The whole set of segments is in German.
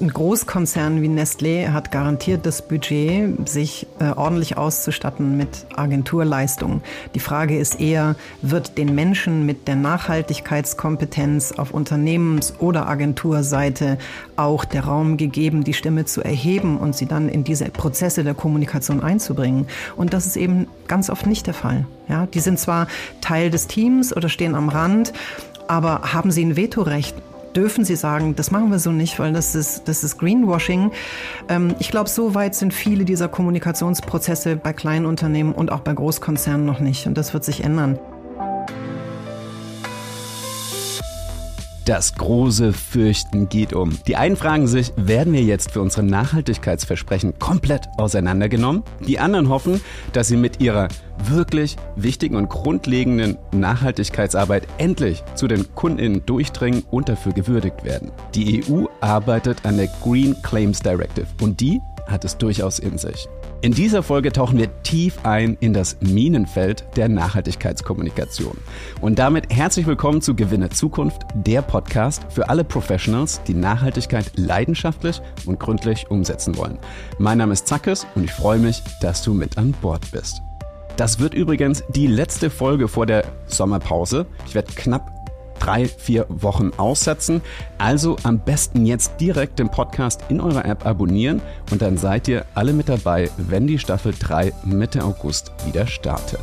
ein Großkonzern wie Nestlé hat garantiert das Budget, sich äh, ordentlich auszustatten mit Agenturleistungen. Die Frage ist eher, wird den Menschen mit der Nachhaltigkeitskompetenz auf Unternehmens- oder Agenturseite auch der Raum gegeben, die Stimme zu erheben und sie dann in diese Prozesse der Kommunikation einzubringen? Und das ist eben ganz oft nicht der Fall. Ja, die sind zwar Teil des Teams oder stehen am Rand, aber haben sie ein Vetorecht? Dürfen sie sagen, das machen wir so nicht, weil das ist, das ist Greenwashing. Ähm, ich glaube, so weit sind viele dieser Kommunikationsprozesse bei kleinen Unternehmen und auch bei Großkonzernen noch nicht. Und das wird sich ändern. Das große Fürchten geht um. Die einen fragen sich, werden wir jetzt für unsere Nachhaltigkeitsversprechen komplett auseinandergenommen? Die anderen hoffen, dass sie mit ihrer wirklich wichtigen und grundlegenden Nachhaltigkeitsarbeit endlich zu den Kundinnen durchdringen und dafür gewürdigt werden. Die EU arbeitet an der Green Claims Directive und die hat es durchaus in sich. In dieser Folge tauchen wir tief ein in das Minenfeld der Nachhaltigkeitskommunikation. Und damit herzlich willkommen zu Gewinne Zukunft, der Podcast für alle Professionals, die Nachhaltigkeit leidenschaftlich und gründlich umsetzen wollen. Mein Name ist Zackes und ich freue mich, dass du mit an Bord bist. Das wird übrigens die letzte Folge vor der Sommerpause. Ich werde knapp drei, vier Wochen aussetzen. Also am besten jetzt direkt den Podcast in eurer App abonnieren und dann seid ihr alle mit dabei, wenn die Staffel 3 Mitte August wieder startet.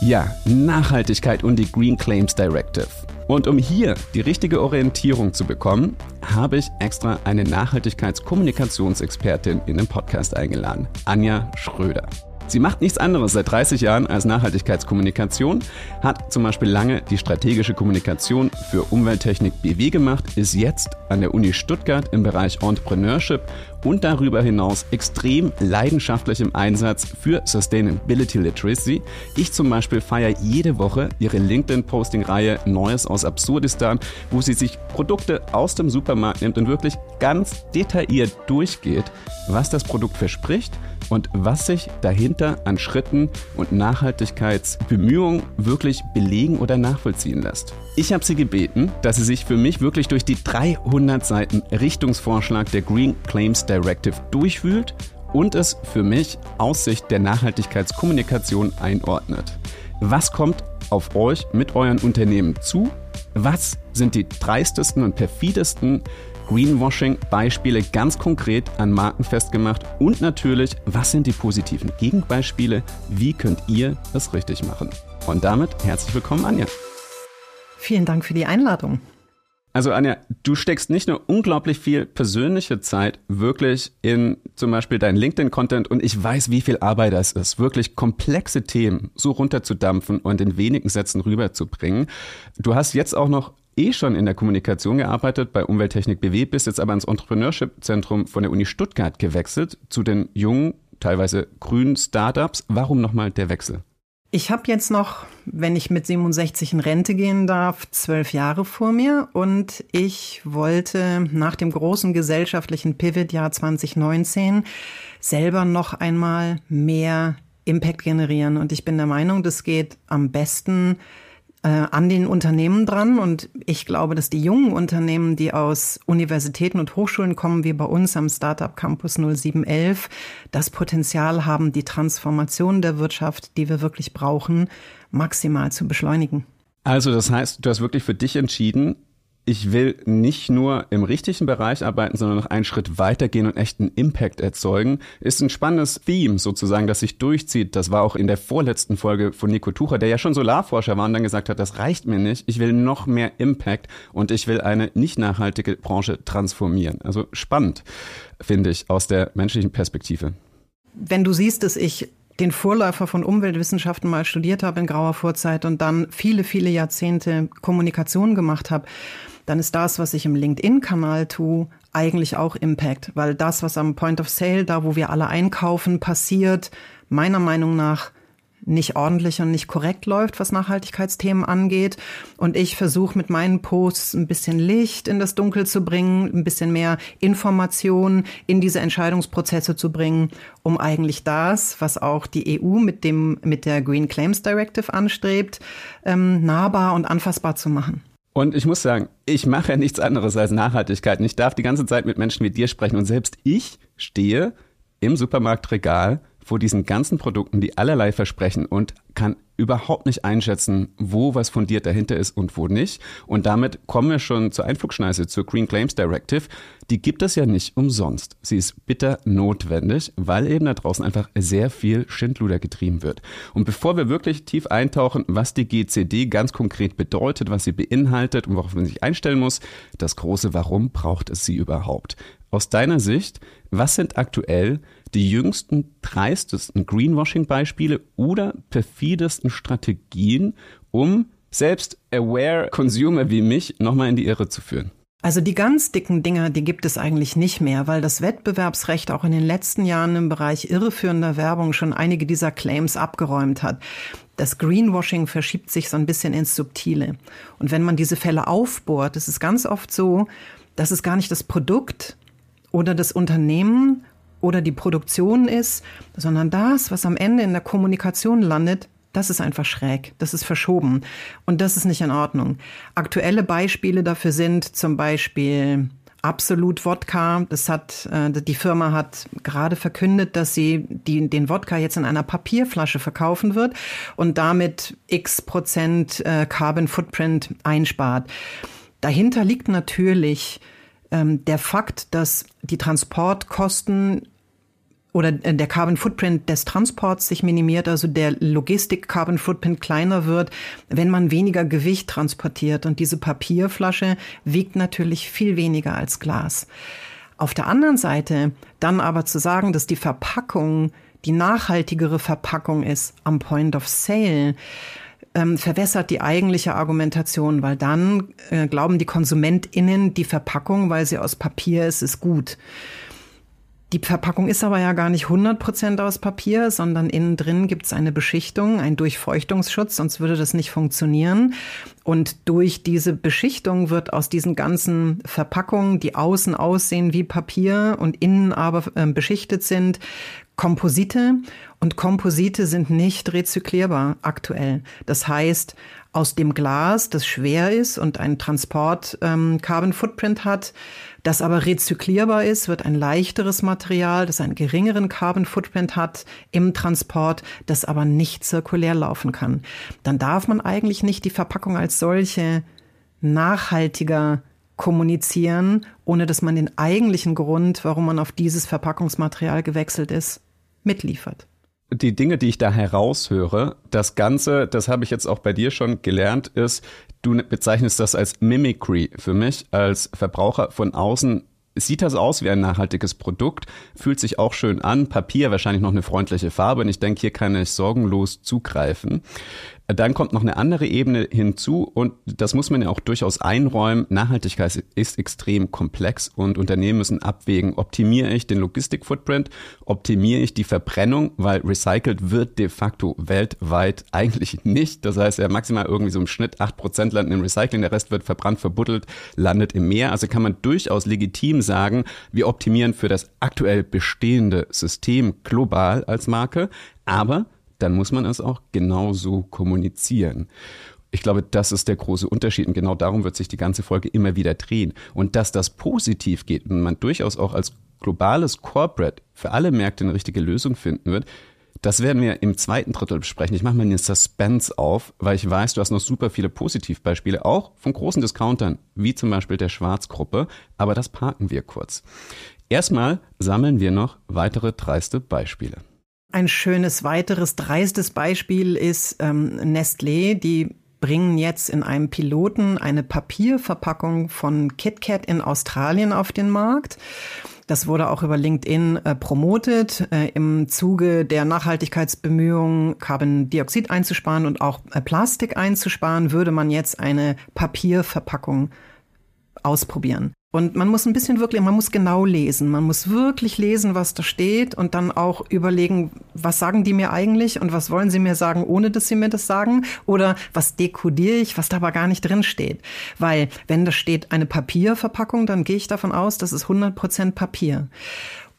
Ja, Nachhaltigkeit und die Green Claims Directive. Und um hier die richtige Orientierung zu bekommen, habe ich extra eine Nachhaltigkeitskommunikationsexpertin in den Podcast eingeladen, Anja Schröder. Sie macht nichts anderes seit 30 Jahren als Nachhaltigkeitskommunikation, hat zum Beispiel lange die strategische Kommunikation für Umwelttechnik BW gemacht, ist jetzt an der Uni Stuttgart im Bereich Entrepreneurship und darüber hinaus extrem leidenschaftlich im Einsatz für Sustainability Literacy. Ich zum Beispiel feiere jede Woche ihre LinkedIn-Posting-Reihe Neues aus Absurdistan, wo sie sich Produkte aus dem Supermarkt nimmt und wirklich ganz detailliert durchgeht, was das Produkt verspricht und was sich dahinter an Schritten und Nachhaltigkeitsbemühungen wirklich belegen oder nachvollziehen lässt. Ich habe sie gebeten, dass sie sich für mich wirklich durch die 300 Seiten Richtungsvorschlag der Green Claims Directive durchwühlt und es für mich aus Sicht der Nachhaltigkeitskommunikation einordnet. Was kommt auf euch mit euren Unternehmen zu? Was sind die dreistesten und perfidesten Greenwashing-Beispiele ganz konkret an Marken festgemacht und natürlich, was sind die positiven Gegenbeispiele? Wie könnt ihr es richtig machen? Und damit herzlich willkommen, Anja. Vielen Dank für die Einladung. Also Anja, du steckst nicht nur unglaublich viel persönliche Zeit wirklich in zum Beispiel deinen LinkedIn-Content und ich weiß, wie viel Arbeit das ist, wirklich komplexe Themen so runterzudampfen und in wenigen Sätzen rüberzubringen. Du hast jetzt auch noch eh schon in der Kommunikation gearbeitet bei Umwelttechnik BW, bist jetzt aber ins Entrepreneurship-Zentrum von der Uni Stuttgart gewechselt zu den jungen, teilweise grünen Startups. Warum nochmal der Wechsel? Ich habe jetzt noch, wenn ich mit 67 in Rente gehen darf, zwölf Jahre vor mir und ich wollte nach dem großen gesellschaftlichen Pivot-Jahr 2019 selber noch einmal mehr Impact generieren. Und ich bin der Meinung, das geht am besten äh, an den Unternehmen dran. Und ich glaube, dass die jungen Unternehmen, die aus Universitäten und Hochschulen kommen, wie bei uns am Startup Campus 0711, das Potenzial haben, die Transformation der Wirtschaft, die wir wirklich brauchen, maximal zu beschleunigen. Also das heißt, du hast wirklich für dich entschieden, ich will nicht nur im richtigen Bereich arbeiten, sondern noch einen Schritt weitergehen und echten Impact erzeugen, ist ein spannendes Theme sozusagen, das sich durchzieht. Das war auch in der vorletzten Folge von Nico Tucher, der ja schon Solarforscher war und dann gesagt hat, das reicht mir nicht, ich will noch mehr Impact und ich will eine nicht nachhaltige Branche transformieren. Also spannend, finde ich, aus der menschlichen Perspektive. Wenn du siehst, dass ich den Vorläufer von Umweltwissenschaften mal studiert habe in grauer Vorzeit und dann viele, viele Jahrzehnte Kommunikation gemacht habe, dann ist das, was ich im LinkedIn-Kanal tue, eigentlich auch Impact, weil das, was am Point of Sale, da wo wir alle einkaufen, passiert, meiner Meinung nach nicht ordentlich und nicht korrekt läuft, was Nachhaltigkeitsthemen angeht. Und ich versuche mit meinen Posts ein bisschen Licht in das Dunkel zu bringen, ein bisschen mehr Information in diese Entscheidungsprozesse zu bringen, um eigentlich das, was auch die EU mit dem, mit der Green Claims Directive anstrebt, ähm, nahbar und anfassbar zu machen. Und ich muss sagen, ich mache ja nichts anderes als Nachhaltigkeit. Und ich darf die ganze Zeit mit Menschen wie dir sprechen. Und selbst ich stehe im Supermarktregal vor diesen ganzen Produkten, die allerlei versprechen und kann überhaupt nicht einschätzen, wo was fundiert dahinter ist und wo nicht. Und damit kommen wir schon zur Einflugschneise, zur Green Claims Directive. Die gibt es ja nicht umsonst. Sie ist bitter notwendig, weil eben da draußen einfach sehr viel Schindluder getrieben wird. Und bevor wir wirklich tief eintauchen, was die GCD ganz konkret bedeutet, was sie beinhaltet und worauf man sich einstellen muss, das große Warum braucht es sie überhaupt? Aus deiner Sicht, was sind aktuell die jüngsten, dreistesten Greenwashing-Beispiele oder perfidesten Strategien, um selbst aware Consumer wie mich nochmal in die Irre zu führen? Also die ganz dicken Dinger, die gibt es eigentlich nicht mehr, weil das Wettbewerbsrecht auch in den letzten Jahren im Bereich irreführender Werbung schon einige dieser Claims abgeräumt hat. Das Greenwashing verschiebt sich so ein bisschen ins Subtile. Und wenn man diese Fälle aufbohrt, ist es ganz oft so, dass es gar nicht das Produkt oder das Unternehmen oder die Produktion ist, sondern das, was am Ende in der Kommunikation landet, das ist einfach schräg, das ist verschoben und das ist nicht in Ordnung. Aktuelle Beispiele dafür sind zum Beispiel Absolut Wodka. Das hat äh, die Firma hat gerade verkündet, dass sie die, den Wodka jetzt in einer Papierflasche verkaufen wird und damit x Prozent äh, Carbon Footprint einspart. Dahinter liegt natürlich der Fakt, dass die Transportkosten oder äh, der Carbon Footprint des Transports sich minimiert, also der Logistik Carbon Footprint kleiner wird, wenn man weniger Gewicht transportiert. Und diese Papierflasche wiegt natürlich viel weniger als Glas. Auf der anderen Seite dann aber zu sagen, dass die Verpackung die nachhaltigere Verpackung ist am Point of Sale, ähm, verwässert die eigentliche Argumentation, weil dann äh, glauben die KonsumentInnen, die Verpackung, weil sie aus Papier ist, ist gut. Die Verpackung ist aber ja gar nicht 100 Prozent aus Papier, sondern innen drin gibt es eine Beschichtung, einen Durchfeuchtungsschutz, sonst würde das nicht funktionieren. Und durch diese Beschichtung wird aus diesen ganzen Verpackungen, die außen aussehen wie Papier und innen aber äh, beschichtet sind, Komposite und Komposite sind nicht rezyklierbar aktuell. Das heißt, aus dem Glas, das schwer ist und einen Transport ähm, Carbon Footprint hat, das aber rezyklierbar ist, wird ein leichteres Material, das einen geringeren Carbon Footprint hat im Transport, das aber nicht zirkulär laufen kann. Dann darf man eigentlich nicht die Verpackung als solche nachhaltiger kommunizieren, ohne dass man den eigentlichen Grund, warum man auf dieses Verpackungsmaterial gewechselt ist, mitliefert. Die Dinge, die ich da heraushöre, das Ganze, das habe ich jetzt auch bei dir schon gelernt, ist, du bezeichnest das als Mimicry. Für mich als Verbraucher von außen sieht das aus wie ein nachhaltiges Produkt, fühlt sich auch schön an, Papier wahrscheinlich noch eine freundliche Farbe und ich denke, hier kann ich sorgenlos zugreifen. Dann kommt noch eine andere Ebene hinzu und das muss man ja auch durchaus einräumen. Nachhaltigkeit ist extrem komplex und Unternehmen müssen abwägen, optimiere ich den Logistik-Footprint, optimiere ich die Verbrennung, weil recycelt wird de facto weltweit eigentlich nicht. Das heißt ja maximal irgendwie so im Schnitt acht Prozent landen im Recycling, der Rest wird verbrannt, verbuddelt, landet im Meer. Also kann man durchaus legitim sagen, wir optimieren für das aktuell bestehende System global als Marke, aber dann muss man es auch genauso kommunizieren. Ich glaube, das ist der große Unterschied und genau darum wird sich die ganze Folge immer wieder drehen. Und dass das positiv geht und man durchaus auch als globales Corporate für alle Märkte eine richtige Lösung finden wird, das werden wir im zweiten Drittel besprechen. Ich mache mal den Suspense auf, weil ich weiß, du hast noch super viele Positivbeispiele, auch von großen Discountern, wie zum Beispiel der Schwarzgruppe, aber das parken wir kurz. Erstmal sammeln wir noch weitere dreiste Beispiele. Ein schönes weiteres dreistes Beispiel ist ähm, Nestlé, die bringen jetzt in einem Piloten eine Papierverpackung von KitKat in Australien auf den Markt. Das wurde auch über LinkedIn äh, promotet, äh, im Zuge der Nachhaltigkeitsbemühungen Carbondioxid einzusparen und auch äh, Plastik einzusparen, würde man jetzt eine Papierverpackung ausprobieren. Und man muss ein bisschen wirklich, man muss genau lesen. Man muss wirklich lesen, was da steht und dann auch überlegen, was sagen die mir eigentlich und was wollen sie mir sagen, ohne dass sie mir das sagen? Oder was dekodiere ich, was da aber gar nicht drin steht? Weil wenn da steht eine Papierverpackung, dann gehe ich davon aus, das ist 100 Prozent Papier.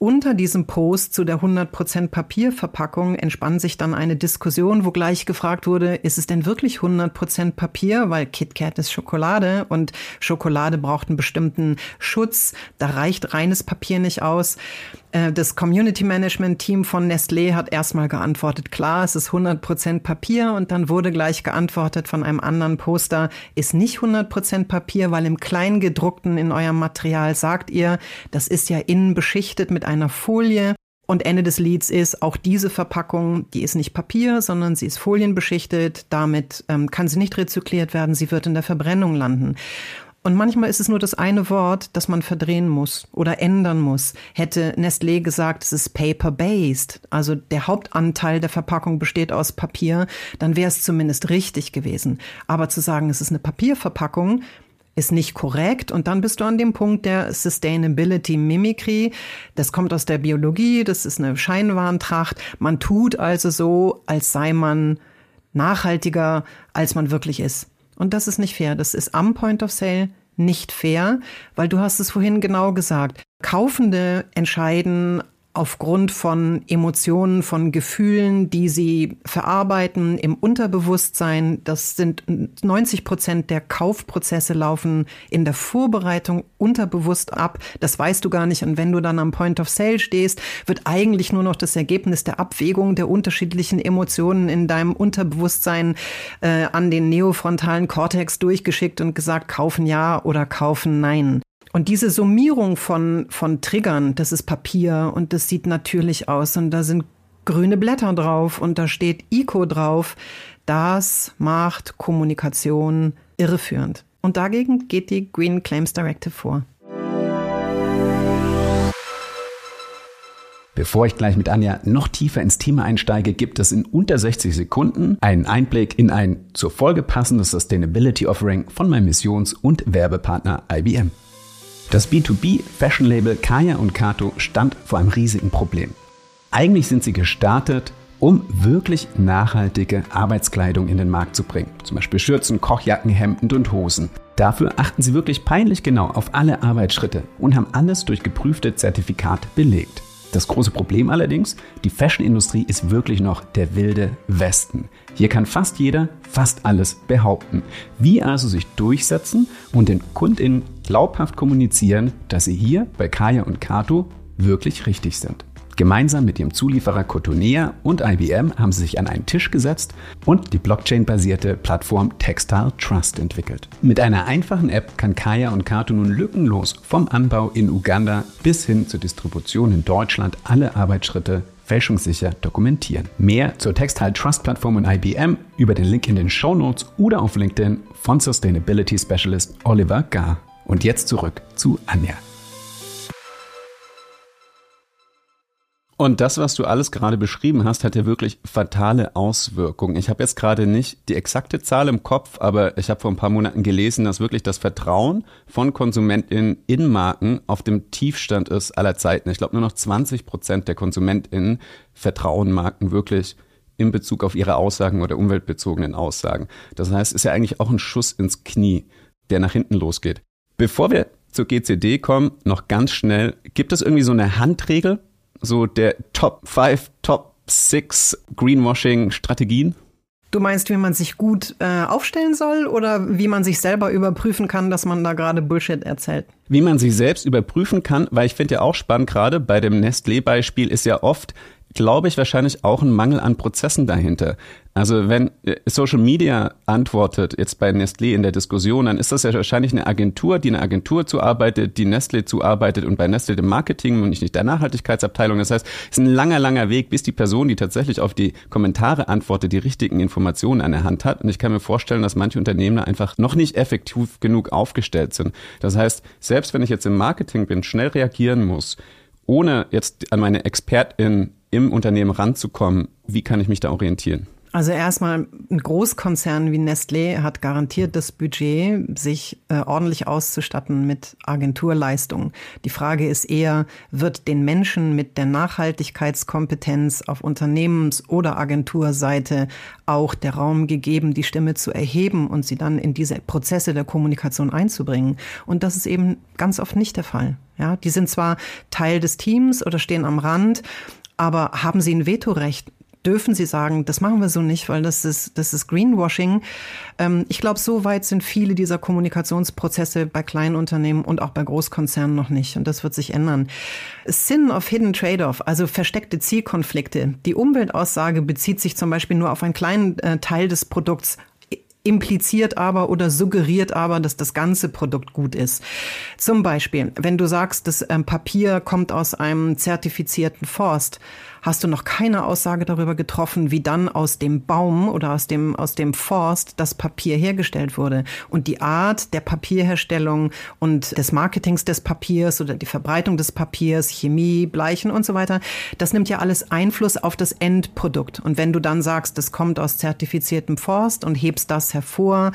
Unter diesem Post zu der 100% Papierverpackung entspann sich dann eine Diskussion, wo gleich gefragt wurde, ist es denn wirklich 100% Papier? Weil KitKat ist Schokolade und Schokolade braucht einen bestimmten Schutz. Da reicht reines Papier nicht aus. Äh, das Community Management Team von Nestlé hat erstmal geantwortet, klar, es ist 100% Papier und dann wurde gleich geantwortet von einem anderen Poster, ist nicht 100% Papier, weil im Kleingedruckten in eurem Material sagt ihr, das ist ja innen beschichtet mit einer Folie. Und Ende des Lieds ist, auch diese Verpackung, die ist nicht Papier, sondern sie ist folienbeschichtet. Damit ähm, kann sie nicht rezykliert werden, sie wird in der Verbrennung landen. Und manchmal ist es nur das eine Wort, das man verdrehen muss oder ändern muss. Hätte Nestlé gesagt, es ist paper-based, also der Hauptanteil der Verpackung besteht aus Papier, dann wäre es zumindest richtig gewesen. Aber zu sagen, es ist eine Papierverpackung, ist nicht korrekt. Und dann bist du an dem Punkt der Sustainability Mimicry. Das kommt aus der Biologie, das ist eine Scheinwarntracht. Man tut also so, als sei man nachhaltiger, als man wirklich ist. Und das ist nicht fair. Das ist am Point of Sale nicht fair, weil du hast es vorhin genau gesagt. Kaufende entscheiden aufgrund von Emotionen, von Gefühlen, die sie verarbeiten im Unterbewusstsein. Das sind 90 Prozent der Kaufprozesse laufen in der Vorbereitung unterbewusst ab. Das weißt du gar nicht. Und wenn du dann am Point of Sale stehst, wird eigentlich nur noch das Ergebnis der Abwägung der unterschiedlichen Emotionen in deinem Unterbewusstsein äh, an den neofrontalen Kortex durchgeschickt und gesagt, kaufen ja oder kaufen nein. Und diese Summierung von, von Triggern, das ist Papier und das sieht natürlich aus und da sind grüne Blätter drauf und da steht ICO drauf, das macht Kommunikation irreführend. Und dagegen geht die Green Claims Directive vor. Bevor ich gleich mit Anja noch tiefer ins Thema einsteige, gibt es in unter 60 Sekunden einen Einblick in ein zur Folge passendes Sustainability Offering von meinem Missions- und Werbepartner IBM. Das B2B-Fashion-Label Kaya und Kato stand vor einem riesigen Problem. Eigentlich sind sie gestartet, um wirklich nachhaltige Arbeitskleidung in den Markt zu bringen. Zum Beispiel Schürzen, Kochjacken, Hemden und Hosen. Dafür achten sie wirklich peinlich genau auf alle Arbeitsschritte und haben alles durch geprüfte Zertifikate belegt. Das große Problem allerdings, die Fashion-Industrie ist wirklich noch der wilde Westen. Hier kann fast jeder fast alles behaupten. Wie also sich durchsetzen und den KundInnen glaubhaft kommunizieren, dass sie hier bei Kaya und Kato wirklich richtig sind. Gemeinsam mit ihrem Zulieferer Cotonea und IBM haben sie sich an einen Tisch gesetzt und die Blockchain-basierte Plattform Textile Trust entwickelt. Mit einer einfachen App kann Kaya und Kato nun lückenlos vom Anbau in Uganda bis hin zur Distribution in Deutschland alle Arbeitsschritte fälschungssicher dokumentieren. Mehr zur Textile Trust Plattform und IBM über den Link in den Show Notes oder auf LinkedIn von Sustainability Specialist Oliver Gar. Und jetzt zurück zu Anja. Und das, was du alles gerade beschrieben hast, hat ja wirklich fatale Auswirkungen. Ich habe jetzt gerade nicht die exakte Zahl im Kopf, aber ich habe vor ein paar Monaten gelesen, dass wirklich das Vertrauen von KonsumentInnen in Marken auf dem Tiefstand ist aller Zeiten. Ich glaube, nur noch 20 Prozent der KonsumentInnen vertrauen Marken wirklich in Bezug auf ihre Aussagen oder umweltbezogenen Aussagen. Das heißt, es ist ja eigentlich auch ein Schuss ins Knie, der nach hinten losgeht. Bevor wir zur GCD kommen, noch ganz schnell, gibt es irgendwie so eine Handregel, so der Top 5, Top 6 Greenwashing-Strategien? Du meinst, wie man sich gut äh, aufstellen soll oder wie man sich selber überprüfen kann, dass man da gerade Bullshit erzählt? Wie man sich selbst überprüfen kann, weil ich finde ja auch spannend, gerade bei dem Nestlé-Beispiel ist ja oft, glaube ich, wahrscheinlich auch ein Mangel an Prozessen dahinter. Also wenn äh, Social Media antwortet jetzt bei Nestlé in der Diskussion, dann ist das ja wahrscheinlich eine Agentur, die eine Agentur zuarbeitet, die Nestlé zuarbeitet und bei Nestlé dem Marketing und nicht der Nachhaltigkeitsabteilung. Das heißt, es ist ein langer, langer Weg, bis die Person, die tatsächlich auf die Kommentare antwortet, die richtigen Informationen an der Hand hat. Und ich kann mir vorstellen, dass manche Unternehmen einfach noch nicht effektiv genug aufgestellt sind. Das heißt, selbst wenn ich jetzt im Marketing bin, schnell reagieren muss, ohne jetzt an meine Expertin im Unternehmen ranzukommen, wie kann ich mich da orientieren? Also erstmal ein Großkonzern wie Nestlé hat garantiert das Budget, sich äh, ordentlich auszustatten mit Agenturleistungen. Die Frage ist eher, wird den Menschen mit der Nachhaltigkeitskompetenz auf Unternehmens- oder Agenturseite auch der Raum gegeben, die Stimme zu erheben und sie dann in diese Prozesse der Kommunikation einzubringen? Und das ist eben ganz oft nicht der Fall. Ja, die sind zwar Teil des Teams oder stehen am Rand, aber haben sie ein Vetorecht? dürfen sie sagen, das machen wir so nicht, weil das ist, das ist Greenwashing. Ähm, ich glaube, so weit sind viele dieser Kommunikationsprozesse bei kleinen Unternehmen und auch bei Großkonzernen noch nicht. Und das wird sich ändern. Sin of Hidden Trade-off, also versteckte Zielkonflikte. Die Umweltaussage bezieht sich zum Beispiel nur auf einen kleinen äh, Teil des Produkts impliziert aber oder suggeriert aber, dass das ganze Produkt gut ist. Zum Beispiel, wenn du sagst, das ähm, Papier kommt aus einem zertifizierten Forst, hast du noch keine Aussage darüber getroffen, wie dann aus dem Baum oder aus dem, aus dem Forst das Papier hergestellt wurde. Und die Art der Papierherstellung und des Marketings des Papiers oder die Verbreitung des Papiers, Chemie, Bleichen und so weiter, das nimmt ja alles Einfluss auf das Endprodukt. Und wenn du dann sagst, das kommt aus zertifiziertem Forst und hebst das hervor,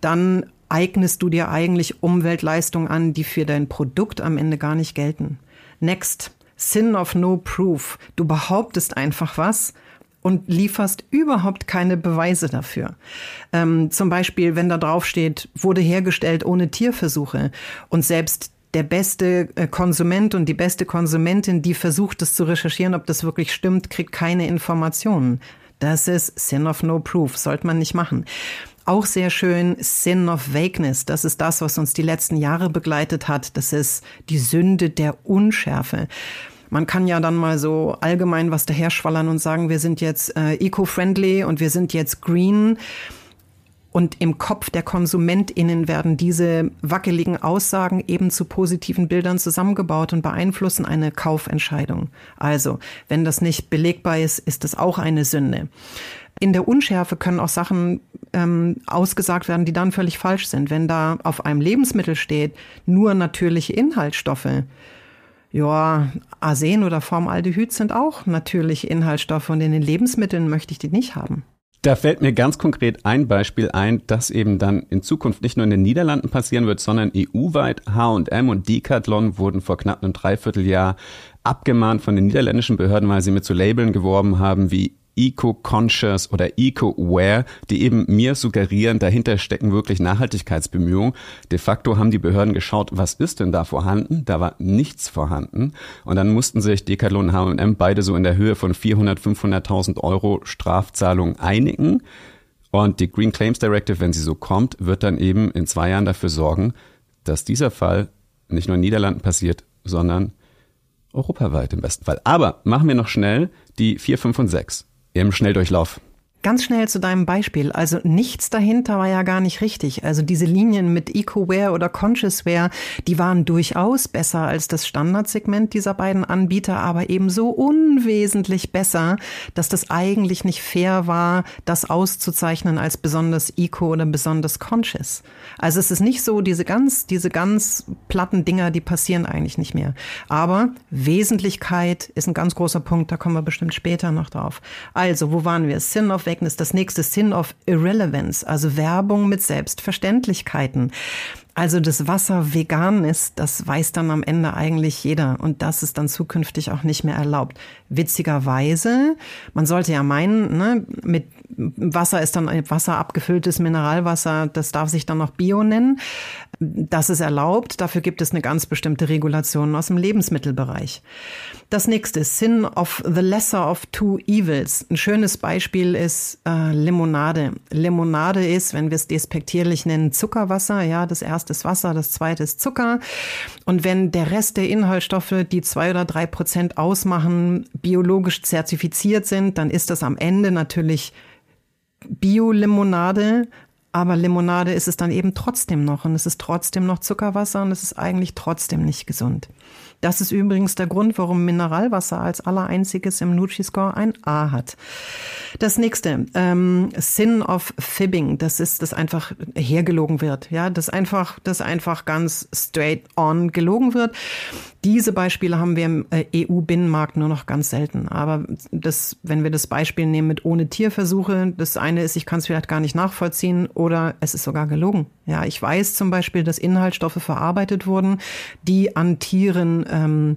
dann eignest du dir eigentlich Umweltleistungen an, die für dein Produkt am Ende gar nicht gelten. Next. Sin of No Proof. Du behauptest einfach was und lieferst überhaupt keine Beweise dafür. Ähm, zum Beispiel, wenn da drauf steht, wurde hergestellt ohne Tierversuche und selbst der beste äh, Konsument und die beste Konsumentin, die versucht es zu recherchieren, ob das wirklich stimmt, kriegt keine Informationen. Das ist Sin of No Proof, sollte man nicht machen. Auch sehr schön Sin of Vagueness. Das ist das, was uns die letzten Jahre begleitet hat. Das ist die Sünde der Unschärfe. Man kann ja dann mal so allgemein was daherschwallern und sagen, wir sind jetzt äh, eco-friendly und wir sind jetzt green. Und im Kopf der KonsumentInnen werden diese wackeligen Aussagen eben zu positiven Bildern zusammengebaut und beeinflussen eine Kaufentscheidung. Also, wenn das nicht belegbar ist, ist das auch eine Sünde. In der Unschärfe können auch Sachen ähm, ausgesagt werden, die dann völlig falsch sind. Wenn da auf einem Lebensmittel steht, nur natürliche Inhaltsstoffe, ja, Arsen oder Formaldehyd sind auch natürliche Inhaltsstoffe und in den Lebensmitteln möchte ich die nicht haben. Da fällt mir ganz konkret ein Beispiel ein, das eben dann in Zukunft nicht nur in den Niederlanden passieren wird, sondern EU-weit. H&M und Decathlon wurden vor knapp einem Dreivierteljahr abgemahnt von den niederländischen Behörden, weil sie mit so Labeln geworben haben wie Eco-Conscious oder Eco-Aware, die eben mir suggerieren, dahinter stecken wirklich Nachhaltigkeitsbemühungen. De facto haben die Behörden geschaut, was ist denn da vorhanden? Da war nichts vorhanden. Und dann mussten sich Decathlon und H&M beide so in der Höhe von 400, 500.000 Euro Strafzahlung einigen. Und die Green Claims Directive, wenn sie so kommt, wird dann eben in zwei Jahren dafür sorgen, dass dieser Fall nicht nur in Niederlanden passiert, sondern europaweit im besten Fall. Aber machen wir noch schnell die 4, 5 und 6 im Schnelldurchlauf. Ganz schnell zu deinem Beispiel. Also nichts dahinter war ja gar nicht richtig. Also diese Linien mit EcoWare oder ConsciousWare, die waren durchaus besser als das Standardsegment dieser beiden Anbieter, aber eben so unwesentlich besser, dass das eigentlich nicht fair war, das auszuzeichnen als besonders Eco oder besonders Conscious. Also es ist nicht so, diese ganz, diese ganz platten Dinger, die passieren eigentlich nicht mehr. Aber Wesentlichkeit ist ein ganz großer Punkt, da kommen wir bestimmt später noch drauf. Also, wo waren wir? Sin of Ist das nächste Sin of Irrelevance, also Werbung mit Selbstverständlichkeiten. Also das Wasser vegan ist, das weiß dann am Ende eigentlich jeder und das ist dann zukünftig auch nicht mehr erlaubt. Witzigerweise, man sollte ja meinen, ne, mit Wasser ist dann Wasser abgefülltes Mineralwasser, das darf sich dann noch Bio nennen. Das ist erlaubt, dafür gibt es eine ganz bestimmte Regulation aus dem Lebensmittelbereich. Das nächste, Sin of the Lesser of Two Evils. Ein schönes Beispiel ist äh, Limonade. Limonade ist, wenn wir es despektierlich nennen, Zuckerwasser. Ja, das erste ist Wasser, das zweite ist Zucker. Und wenn der Rest der Inhaltsstoffe, die zwei oder drei Prozent ausmachen, biologisch zertifiziert sind, dann ist das am Ende natürlich Bio-Limonade, aber Limonade ist es dann eben trotzdem noch und es ist trotzdem noch Zuckerwasser und es ist eigentlich trotzdem nicht gesund. Das ist übrigens der Grund, warum Mineralwasser als allereinziges im Nutri-Score ein A hat. Das nächste, ähm, Sin of Fibbing, das ist, dass einfach hergelogen wird. Ja, das einfach, das einfach ganz straight on gelogen wird. Diese Beispiele haben wir im äh, EU-Binnenmarkt nur noch ganz selten. Aber das, wenn wir das Beispiel nehmen mit ohne Tierversuche, das eine ist, ich kann es vielleicht gar nicht nachvollziehen oder es ist sogar gelogen. Ja, ich weiß zum Beispiel, dass Inhaltsstoffe verarbeitet wurden, die an Tieren ähm,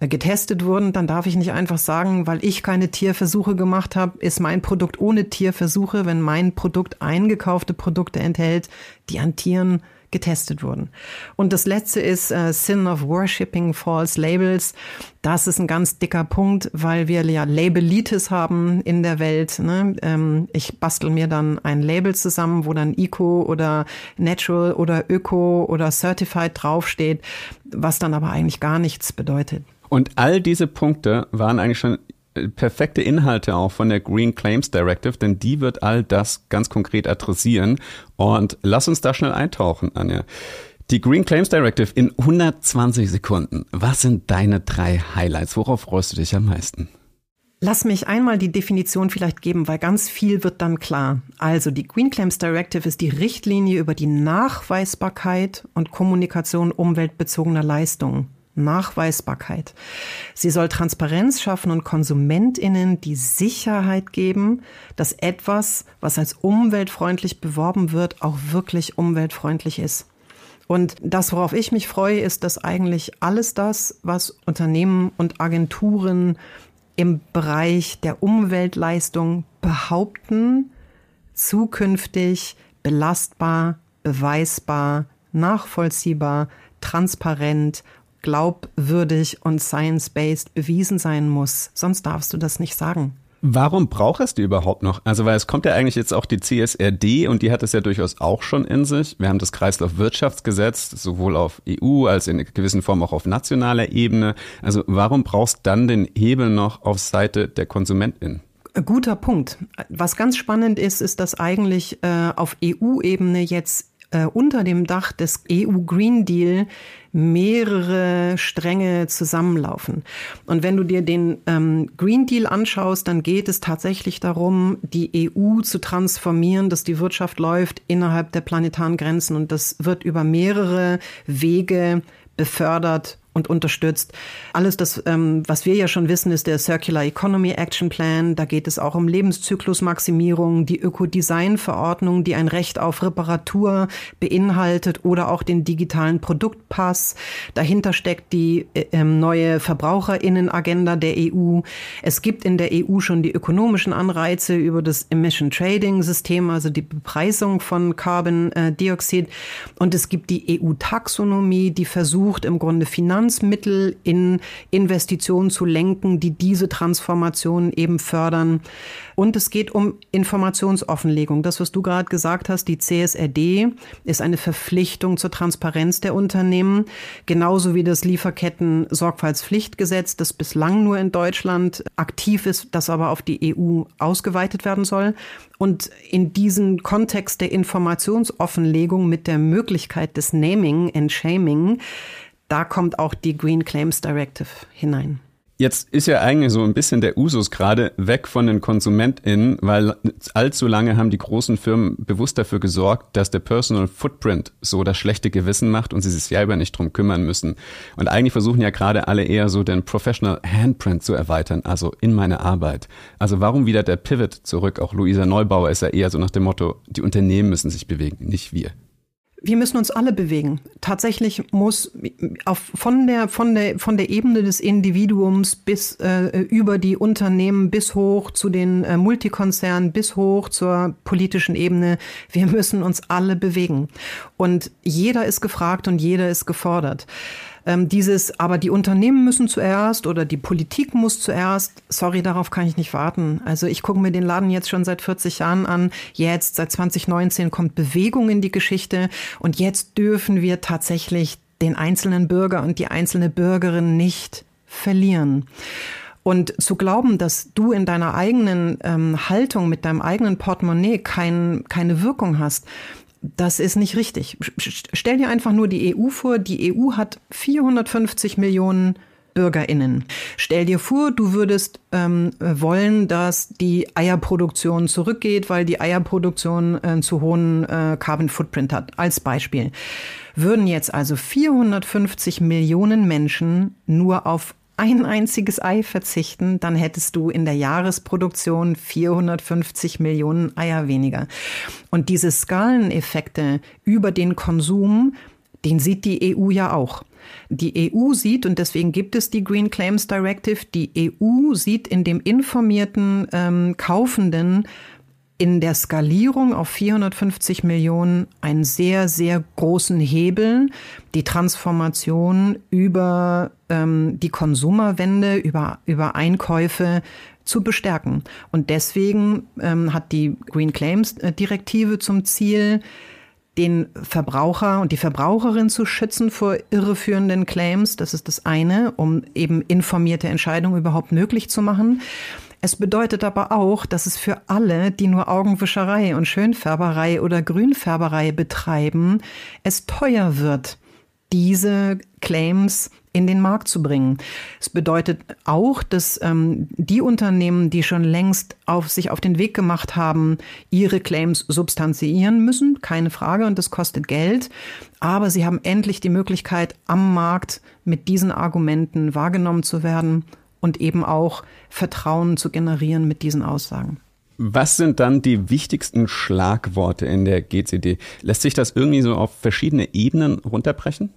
getestet wurden, dann darf ich nicht einfach sagen, weil ich keine Tierversuche gemacht habe, ist mein Produkt ohne Tierversuche, wenn mein Produkt eingekaufte Produkte enthält, die an Tieren getestet wurden. Und das letzte ist äh, Sin of Worshipping False Labels. Das ist ein ganz dicker Punkt, weil wir ja Labelitis haben in der Welt. Ne? Ähm, ich bastel mir dann ein Label zusammen, wo dann Eco oder Natural oder Öko oder Certified draufsteht, was dann aber eigentlich gar nichts bedeutet. Und all diese Punkte waren eigentlich schon perfekte Inhalte auch von der Green Claims Directive, denn die wird all das ganz konkret adressieren. Und lass uns da schnell eintauchen, Anja. Die Green Claims Directive in 120 Sekunden. Was sind deine drei Highlights? Worauf freust du dich am meisten? Lass mich einmal die Definition vielleicht geben, weil ganz viel wird dann klar. Also die Green Claims Directive ist die Richtlinie über die Nachweisbarkeit und Kommunikation umweltbezogener Leistungen. Nachweisbarkeit. Sie soll Transparenz schaffen und Konsumentinnen die Sicherheit geben, dass etwas, was als umweltfreundlich beworben wird, auch wirklich umweltfreundlich ist. Und das, worauf ich mich freue, ist, dass eigentlich alles das, was Unternehmen und Agenturen im Bereich der Umweltleistung behaupten, zukünftig belastbar, beweisbar, nachvollziehbar, transparent glaubwürdig und science-based bewiesen sein muss. Sonst darfst du das nicht sagen. Warum braucht es die überhaupt noch? Also, weil es kommt ja eigentlich jetzt auch die CSRD und die hat es ja durchaus auch schon in sich. Wir haben das Kreislaufwirtschaftsgesetz sowohl auf EU als in gewissen Form auch auf nationaler Ebene. Also, warum brauchst dann den Hebel noch auf Seite der KonsumentInnen? Guter Punkt. Was ganz spannend ist, ist, dass eigentlich äh, auf EU-Ebene jetzt äh, unter dem Dach des EU Green Deal mehrere Stränge zusammenlaufen. Und wenn du dir den ähm, Green Deal anschaust, dann geht es tatsächlich darum, die EU zu transformieren, dass die Wirtschaft läuft innerhalb der planetaren Grenzen. Und das wird über mehrere Wege befördert und unterstützt. Alles das, ähm, was wir ja schon wissen, ist der Circular Economy Action Plan. Da geht es auch um Lebenszyklusmaximierung, die Ökodesign-Verordnung, die ein Recht auf Reparatur beinhaltet oder auch den digitalen Produktpass. Dahinter steckt die äh, ähm, neue Verbraucherinnenagenda der EU. Es gibt in der EU schon die ökonomischen Anreize über das Emission Trading System, also die Bepreisung von Carbon äh, Dioxid. Und es gibt die EU-Taxonomie, die versucht im Grunde Finanz Finanzmittel in Investitionen zu lenken, die diese Transformation eben fördern. Und es geht um Informationsoffenlegung. Das, was du gerade gesagt hast, die CSRD ist eine Verpflichtung zur Transparenz der Unternehmen, genauso wie das Lieferketten-Sorgfaltspflichtgesetz, das bislang nur in Deutschland aktiv ist, das aber auf die EU ausgeweitet werden soll. Und in diesen Kontext der Informationsoffenlegung mit der Möglichkeit des Naming and Shaming da kommt auch die Green Claims Directive hinein. Jetzt ist ja eigentlich so ein bisschen der Usus gerade weg von den KonsumentInnen, weil allzu lange haben die großen Firmen bewusst dafür gesorgt, dass der Personal Footprint so das schlechte Gewissen macht und sie sich selber nicht drum kümmern müssen. Und eigentlich versuchen ja gerade alle eher so den Professional Handprint zu erweitern, also in meine Arbeit. Also warum wieder der Pivot zurück? Auch Luisa Neubauer ist ja eher so nach dem Motto, die Unternehmen müssen sich bewegen, nicht wir wir müssen uns alle bewegen. Tatsächlich muss auf, von, der, von, der, von der Ebene des Individuums bis äh, über die Unternehmen bis hoch zu den äh, Multikonzernen bis hoch zur politischen Ebene, wir müssen uns alle bewegen. Und jeder ist gefragt und jeder ist gefordert. Ähm, dieses, aber die Unternehmen müssen zuerst oder die Politik muss zuerst, sorry, darauf kann ich nicht warten. Also ich gucke mir den Laden jetzt schon seit 40 Jahren an. Jetzt, seit 2019, kommt Bewegung in die Geschichte und jetzt dürfen wir tatsächlich den einzelnen Bürger und die einzelne Bürgerin nicht verlieren. Und zu glauben, dass du in deiner eigenen ähm, Haltung mit deinem eigenen Portemonnaie kein, keine Wirkung hast, das ist nicht richtig. Stell dir einfach nur die EU vor. Die EU hat 450 Millionen BürgerInnen. Stell dir vor, du würdest ähm, wollen, dass die Eierproduktion zurückgeht, weil die Eierproduktion äh, zu hohen äh, Carbon Footprint hat. Als Beispiel. Würden jetzt also 450 Millionen Menschen nur auf ein einziges Ei verzichten, dann hättest du in der Jahresproduktion 450 Millionen Eier weniger. Und diese Skaleneffekte über den Konsum, den sieht die EU ja auch. Die EU sieht, und deswegen gibt es die Green Claims Directive, die EU sieht in dem informierten ähm, Kaufenden in der Skalierung auf 450 Millionen einen sehr, sehr großen Hebel, die Transformation über ähm, die Konsumerwende, über, über Einkäufe zu bestärken. Und deswegen ähm, hat die Green Claims Direktive zum Ziel, den Verbraucher und die Verbraucherin zu schützen vor irreführenden Claims. Das ist das eine, um eben informierte Entscheidungen überhaupt möglich zu machen. Es bedeutet aber auch, dass es für alle, die nur Augenwischerei und Schönfärberei oder Grünfärberei betreiben, es teuer wird, diese Claims in den Markt zu bringen. Es bedeutet auch, dass ähm, die Unternehmen, die schon längst auf sich auf den Weg gemacht haben, ihre Claims substanziieren müssen, keine Frage, und das kostet Geld. Aber sie haben endlich die Möglichkeit, am Markt mit diesen Argumenten wahrgenommen zu werden und eben auch Vertrauen zu generieren mit diesen Aussagen. Was sind dann die wichtigsten Schlagworte in der GCD? Lässt sich das irgendwie so auf verschiedene Ebenen runterbrechen?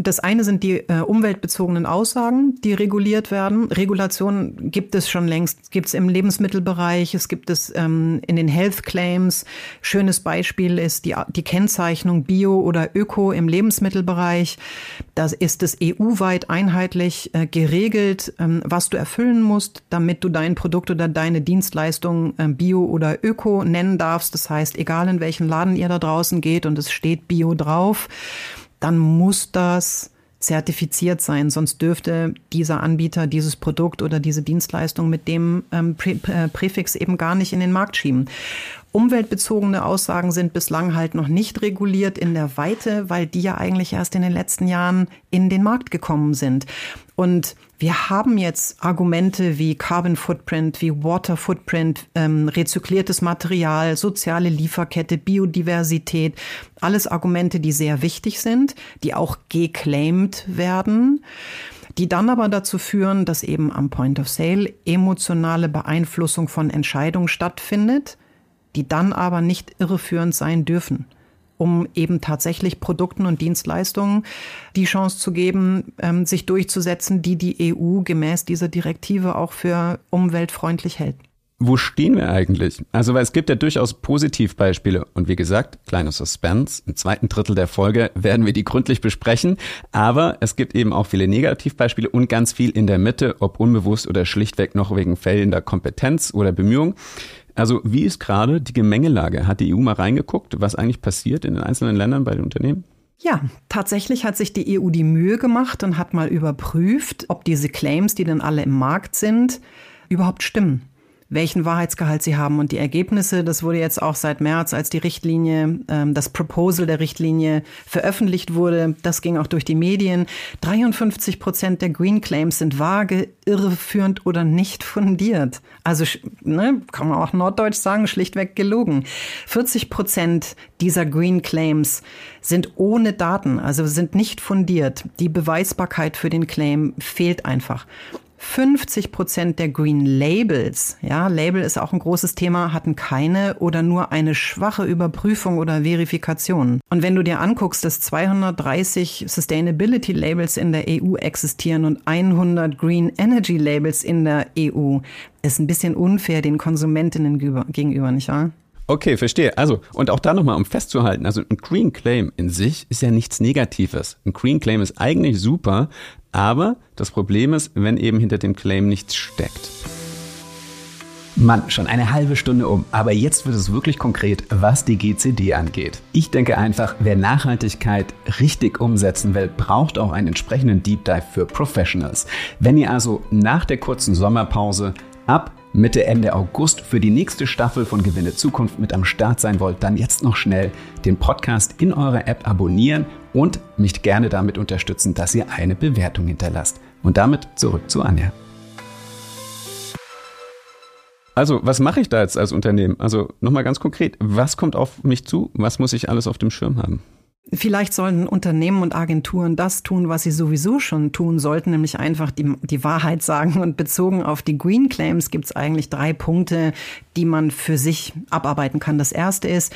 Das eine sind die äh, umweltbezogenen Aussagen, die reguliert werden. Regulationen gibt es schon längst, gibt es im Lebensmittelbereich, es gibt es ähm, in den Health Claims. Schönes Beispiel ist die, die Kennzeichnung Bio oder Öko im Lebensmittelbereich. Das ist es EU-weit einheitlich äh, geregelt, ähm, was du erfüllen musst, damit du dein Produkt oder deine Dienstleistung äh, Bio oder Öko nennen darfst. Das heißt, egal in welchen Laden ihr da draußen geht und es steht Bio drauf, dann muss das zertifiziert sein, sonst dürfte dieser Anbieter dieses Produkt oder diese Dienstleistung mit dem ähm, Prä äh, Präfix eben gar nicht in den Markt schieben. Umweltbezogene Aussagen sind bislang halt noch nicht reguliert in der Weite, weil die ja eigentlich erst in den letzten Jahren in den Markt gekommen sind. Und wir haben jetzt Argumente wie Carbon Footprint, wie Water Footprint, ähm, rezykliertes Material, soziale Lieferkette, Biodiversität. Alles Argumente, die sehr wichtig sind, die auch geclaimed werden die dann aber dazu führen, dass eben am Point of Sale emotionale Beeinflussung von Entscheidungen stattfindet, die dann aber nicht irreführend sein dürfen um eben tatsächlich Produkten und Dienstleistungen die Chance zu geben, ähm, sich durchzusetzen, die die EU gemäß dieser Direktive auch für umweltfreundlich hält. Wo stehen wir eigentlich? Also, weil es gibt ja durchaus Positivbeispiele. Und wie gesagt, kleine Suspense. Im zweiten Drittel der Folge werden wir die gründlich besprechen. Aber es gibt eben auch viele Negativbeispiele und ganz viel in der Mitte, ob unbewusst oder schlichtweg noch wegen fehlender Kompetenz oder Bemühung. Also wie ist gerade die Gemengelage? Hat die EU mal reingeguckt, was eigentlich passiert in den einzelnen Ländern bei den Unternehmen? Ja, tatsächlich hat sich die EU die Mühe gemacht und hat mal überprüft, ob diese Claims, die dann alle im Markt sind, überhaupt stimmen welchen Wahrheitsgehalt sie haben. Und die Ergebnisse, das wurde jetzt auch seit März, als die Richtlinie, ähm, das Proposal der Richtlinie veröffentlicht wurde, das ging auch durch die Medien. 53 Prozent der Green Claims sind vage, irreführend oder nicht fundiert. Also, ne, kann man auch norddeutsch sagen, schlichtweg gelogen. 40 Prozent dieser Green Claims sind ohne Daten, also sind nicht fundiert. Die Beweisbarkeit für den Claim fehlt einfach. 50 Prozent der Green Labels, ja, Label ist auch ein großes Thema, hatten keine oder nur eine schwache Überprüfung oder Verifikation. Und wenn du dir anguckst, dass 230 Sustainability Labels in der EU existieren und 100 Green Energy Labels in der EU, ist ein bisschen unfair den Konsumentinnen gegenüber, nicht wahr? Okay, verstehe. Also, und auch da nochmal, um festzuhalten, also ein Green Claim in sich ist ja nichts Negatives. Ein Green Claim ist eigentlich super, aber das Problem ist, wenn eben hinter dem Claim nichts steckt. Mann, schon eine halbe Stunde um. Aber jetzt wird es wirklich konkret, was die GCD angeht. Ich denke einfach, wer Nachhaltigkeit richtig umsetzen will, braucht auch einen entsprechenden Deep Dive für Professionals. Wenn ihr also nach der kurzen Sommerpause ab Mitte, Ende August für die nächste Staffel von Gewinne Zukunft mit am Start sein wollt, dann jetzt noch schnell den Podcast in eurer App abonnieren und mich gerne damit unterstützen, dass ihr eine Bewertung hinterlasst. Und damit zurück zu Anja. Also, was mache ich da jetzt als Unternehmen? Also, nochmal ganz konkret, was kommt auf mich zu? Was muss ich alles auf dem Schirm haben? Vielleicht sollen Unternehmen und Agenturen das tun, was sie sowieso schon tun sollten, nämlich einfach die, die Wahrheit sagen. Und bezogen auf die Green Claims gibt es eigentlich drei Punkte, die man für sich abarbeiten kann. Das erste ist,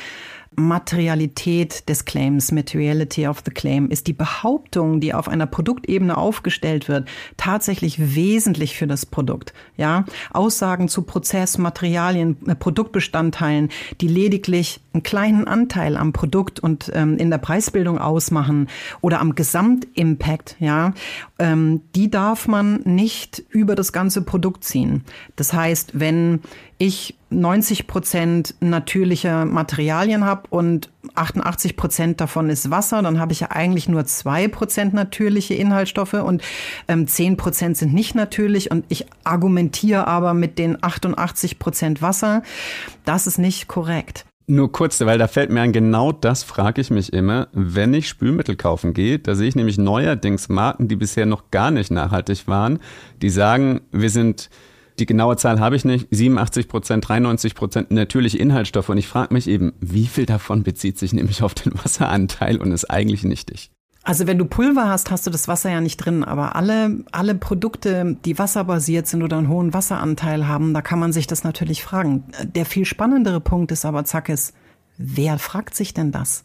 Materialität des Claims, Materiality of the Claim, ist die Behauptung, die auf einer Produktebene aufgestellt wird, tatsächlich wesentlich für das Produkt. Ja, Aussagen zu Prozess, Materialien, äh, Produktbestandteilen, die lediglich einen kleinen Anteil am Produkt und ähm, in der Preisbildung ausmachen oder am Gesamtimpact, ja, ähm, die darf man nicht über das ganze Produkt ziehen. Das heißt, wenn ich 90 Prozent natürliche Materialien habe und 88 Prozent davon ist Wasser, dann habe ich ja eigentlich nur zwei Prozent natürliche Inhaltsstoffe und ähm, 10 Prozent sind nicht natürlich und ich argumentiere aber mit den 88 Prozent Wasser. Das ist nicht korrekt. Nur kurz, weil da fällt mir ein, genau das frage ich mich immer, wenn ich Spülmittel kaufen gehe. Da sehe ich nämlich neuerdings Marken, die bisher noch gar nicht nachhaltig waren, die sagen, wir sind die genaue Zahl habe ich nicht. 87 Prozent, 93 Prozent natürliche Inhaltsstoffe. Und ich frage mich eben, wie viel davon bezieht sich nämlich auf den Wasseranteil und ist eigentlich nichtig? Also wenn du Pulver hast, hast du das Wasser ja nicht drin, aber alle, alle Produkte, die wasserbasiert sind oder einen hohen Wasseranteil haben, da kann man sich das natürlich fragen. Der viel spannendere Punkt ist aber, zack, ist, wer fragt sich denn das?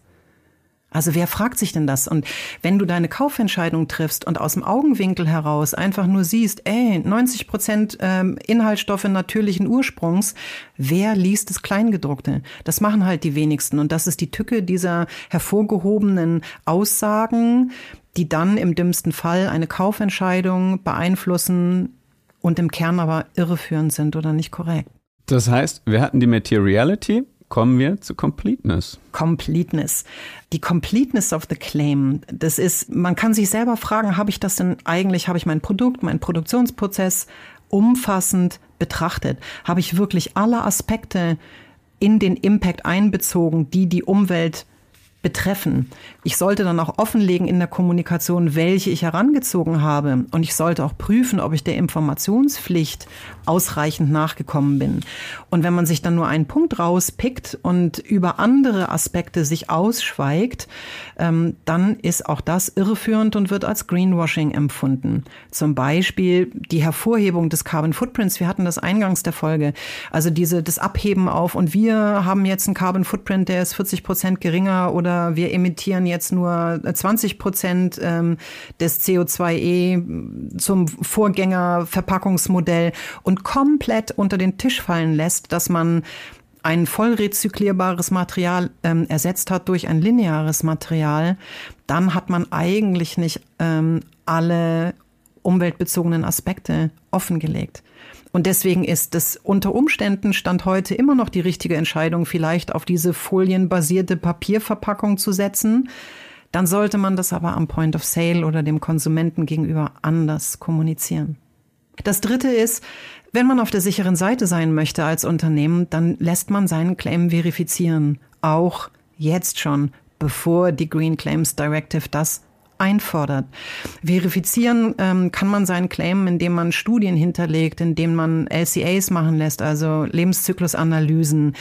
Also wer fragt sich denn das? Und wenn du deine Kaufentscheidung triffst und aus dem Augenwinkel heraus einfach nur siehst, ey, 90 Prozent ähm, Inhaltsstoffe natürlichen Ursprungs, wer liest das Kleingedruckte? Das machen halt die wenigsten. Und das ist die Tücke dieser hervorgehobenen Aussagen, die dann im dümmsten Fall eine Kaufentscheidung beeinflussen und im Kern aber irreführend sind oder nicht korrekt. Das heißt, wir hatten die Materiality, kommen wir zu Completeness. Completeness. Die Completeness of the Claim, das ist, man kann sich selber fragen, habe ich das denn eigentlich, habe ich mein Produkt, meinen Produktionsprozess umfassend betrachtet? Habe ich wirklich alle Aspekte in den Impact einbezogen, die die Umwelt betreffen. Ich sollte dann auch offenlegen in der Kommunikation, welche ich herangezogen habe. Und ich sollte auch prüfen, ob ich der Informationspflicht ausreichend nachgekommen bin. Und wenn man sich dann nur einen Punkt rauspickt und über andere Aspekte sich ausschweigt, ähm, dann ist auch das irreführend und wird als Greenwashing empfunden. Zum Beispiel die Hervorhebung des Carbon Footprints. Wir hatten das eingangs der Folge. Also diese, das Abheben auf und wir haben jetzt einen Carbon Footprint, der ist 40 Prozent geringer oder wir emittieren jetzt nur 20 Prozent ähm, des CO2e zum Vorgängerverpackungsmodell und komplett unter den Tisch fallen lässt, dass man ein voll rezyklierbares Material ähm, ersetzt hat durch ein lineares Material, dann hat man eigentlich nicht ähm, alle umweltbezogenen Aspekte offengelegt. Und deswegen ist es unter Umständen Stand heute immer noch die richtige Entscheidung, vielleicht auf diese folienbasierte Papierverpackung zu setzen. Dann sollte man das aber am Point of Sale oder dem Konsumenten gegenüber anders kommunizieren. Das dritte ist, wenn man auf der sicheren Seite sein möchte als Unternehmen, dann lässt man seinen Claim verifizieren. Auch jetzt schon, bevor die Green Claims Directive das einfordert. Verifizieren ähm, kann man seinen Claim, indem man Studien hinterlegt, indem man LCAs machen lässt, also Lebenszyklusanalysen,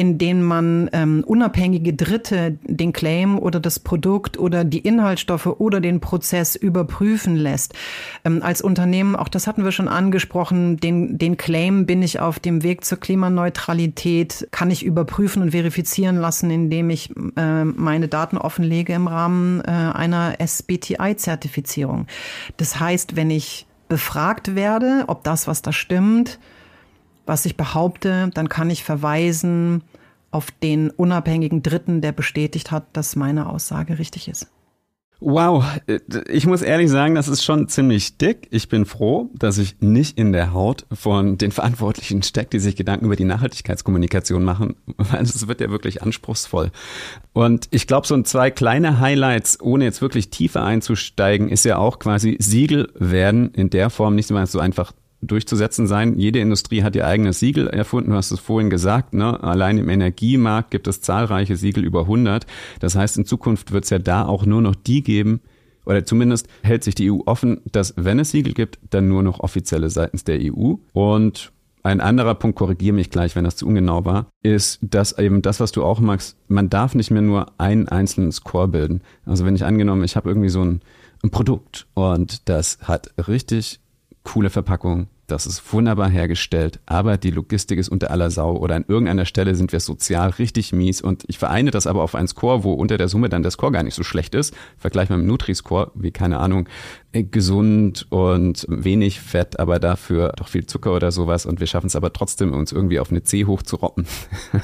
in denen man ähm, unabhängige Dritte den Claim oder das Produkt oder die Inhaltsstoffe oder den Prozess überprüfen lässt. Ähm, als Unternehmen, auch das hatten wir schon angesprochen, den, den Claim bin ich auf dem Weg zur Klimaneutralität, kann ich überprüfen und verifizieren lassen, indem ich äh, meine Daten offenlege im Rahmen äh, einer SBTI-Zertifizierung. Das heißt, wenn ich befragt werde, ob das, was da stimmt, was ich behaupte, dann kann ich verweisen auf den unabhängigen Dritten, der bestätigt hat, dass meine Aussage richtig ist. Wow, ich muss ehrlich sagen, das ist schon ziemlich dick. Ich bin froh, dass ich nicht in der Haut von den Verantwortlichen stecke, die sich Gedanken über die Nachhaltigkeitskommunikation machen, weil es wird ja wirklich anspruchsvoll. Und ich glaube, so ein zwei kleine Highlights, ohne jetzt wirklich tiefer einzusteigen, ist ja auch quasi Siegel werden in der Form nicht so einfach durchzusetzen sein. Jede Industrie hat ihr eigenes Siegel erfunden. Du hast es vorhin gesagt. Ne? Allein im Energiemarkt gibt es zahlreiche Siegel über 100. Das heißt, in Zukunft wird es ja da auch nur noch die geben, oder zumindest hält sich die EU offen, dass wenn es Siegel gibt, dann nur noch offizielle seitens der EU. Und ein anderer Punkt, korrigiere mich gleich, wenn das zu ungenau war, ist, dass eben das, was du auch magst, man darf nicht mehr nur einen einzelnen Score bilden. Also wenn ich angenommen, ich habe irgendwie so ein, ein Produkt und das hat richtig coole Verpackung, das ist wunderbar hergestellt, aber die Logistik ist unter aller Sau oder an irgendeiner Stelle sind wir sozial richtig mies und ich vereine das aber auf einen Score, wo unter der Summe dann der Score gar nicht so schlecht ist. Vergleich mal mit dem Nutri-Score, wie keine Ahnung, äh, gesund und wenig Fett, aber dafür doch viel Zucker oder sowas und wir schaffen es aber trotzdem, uns irgendwie auf eine C hoch zu roppen.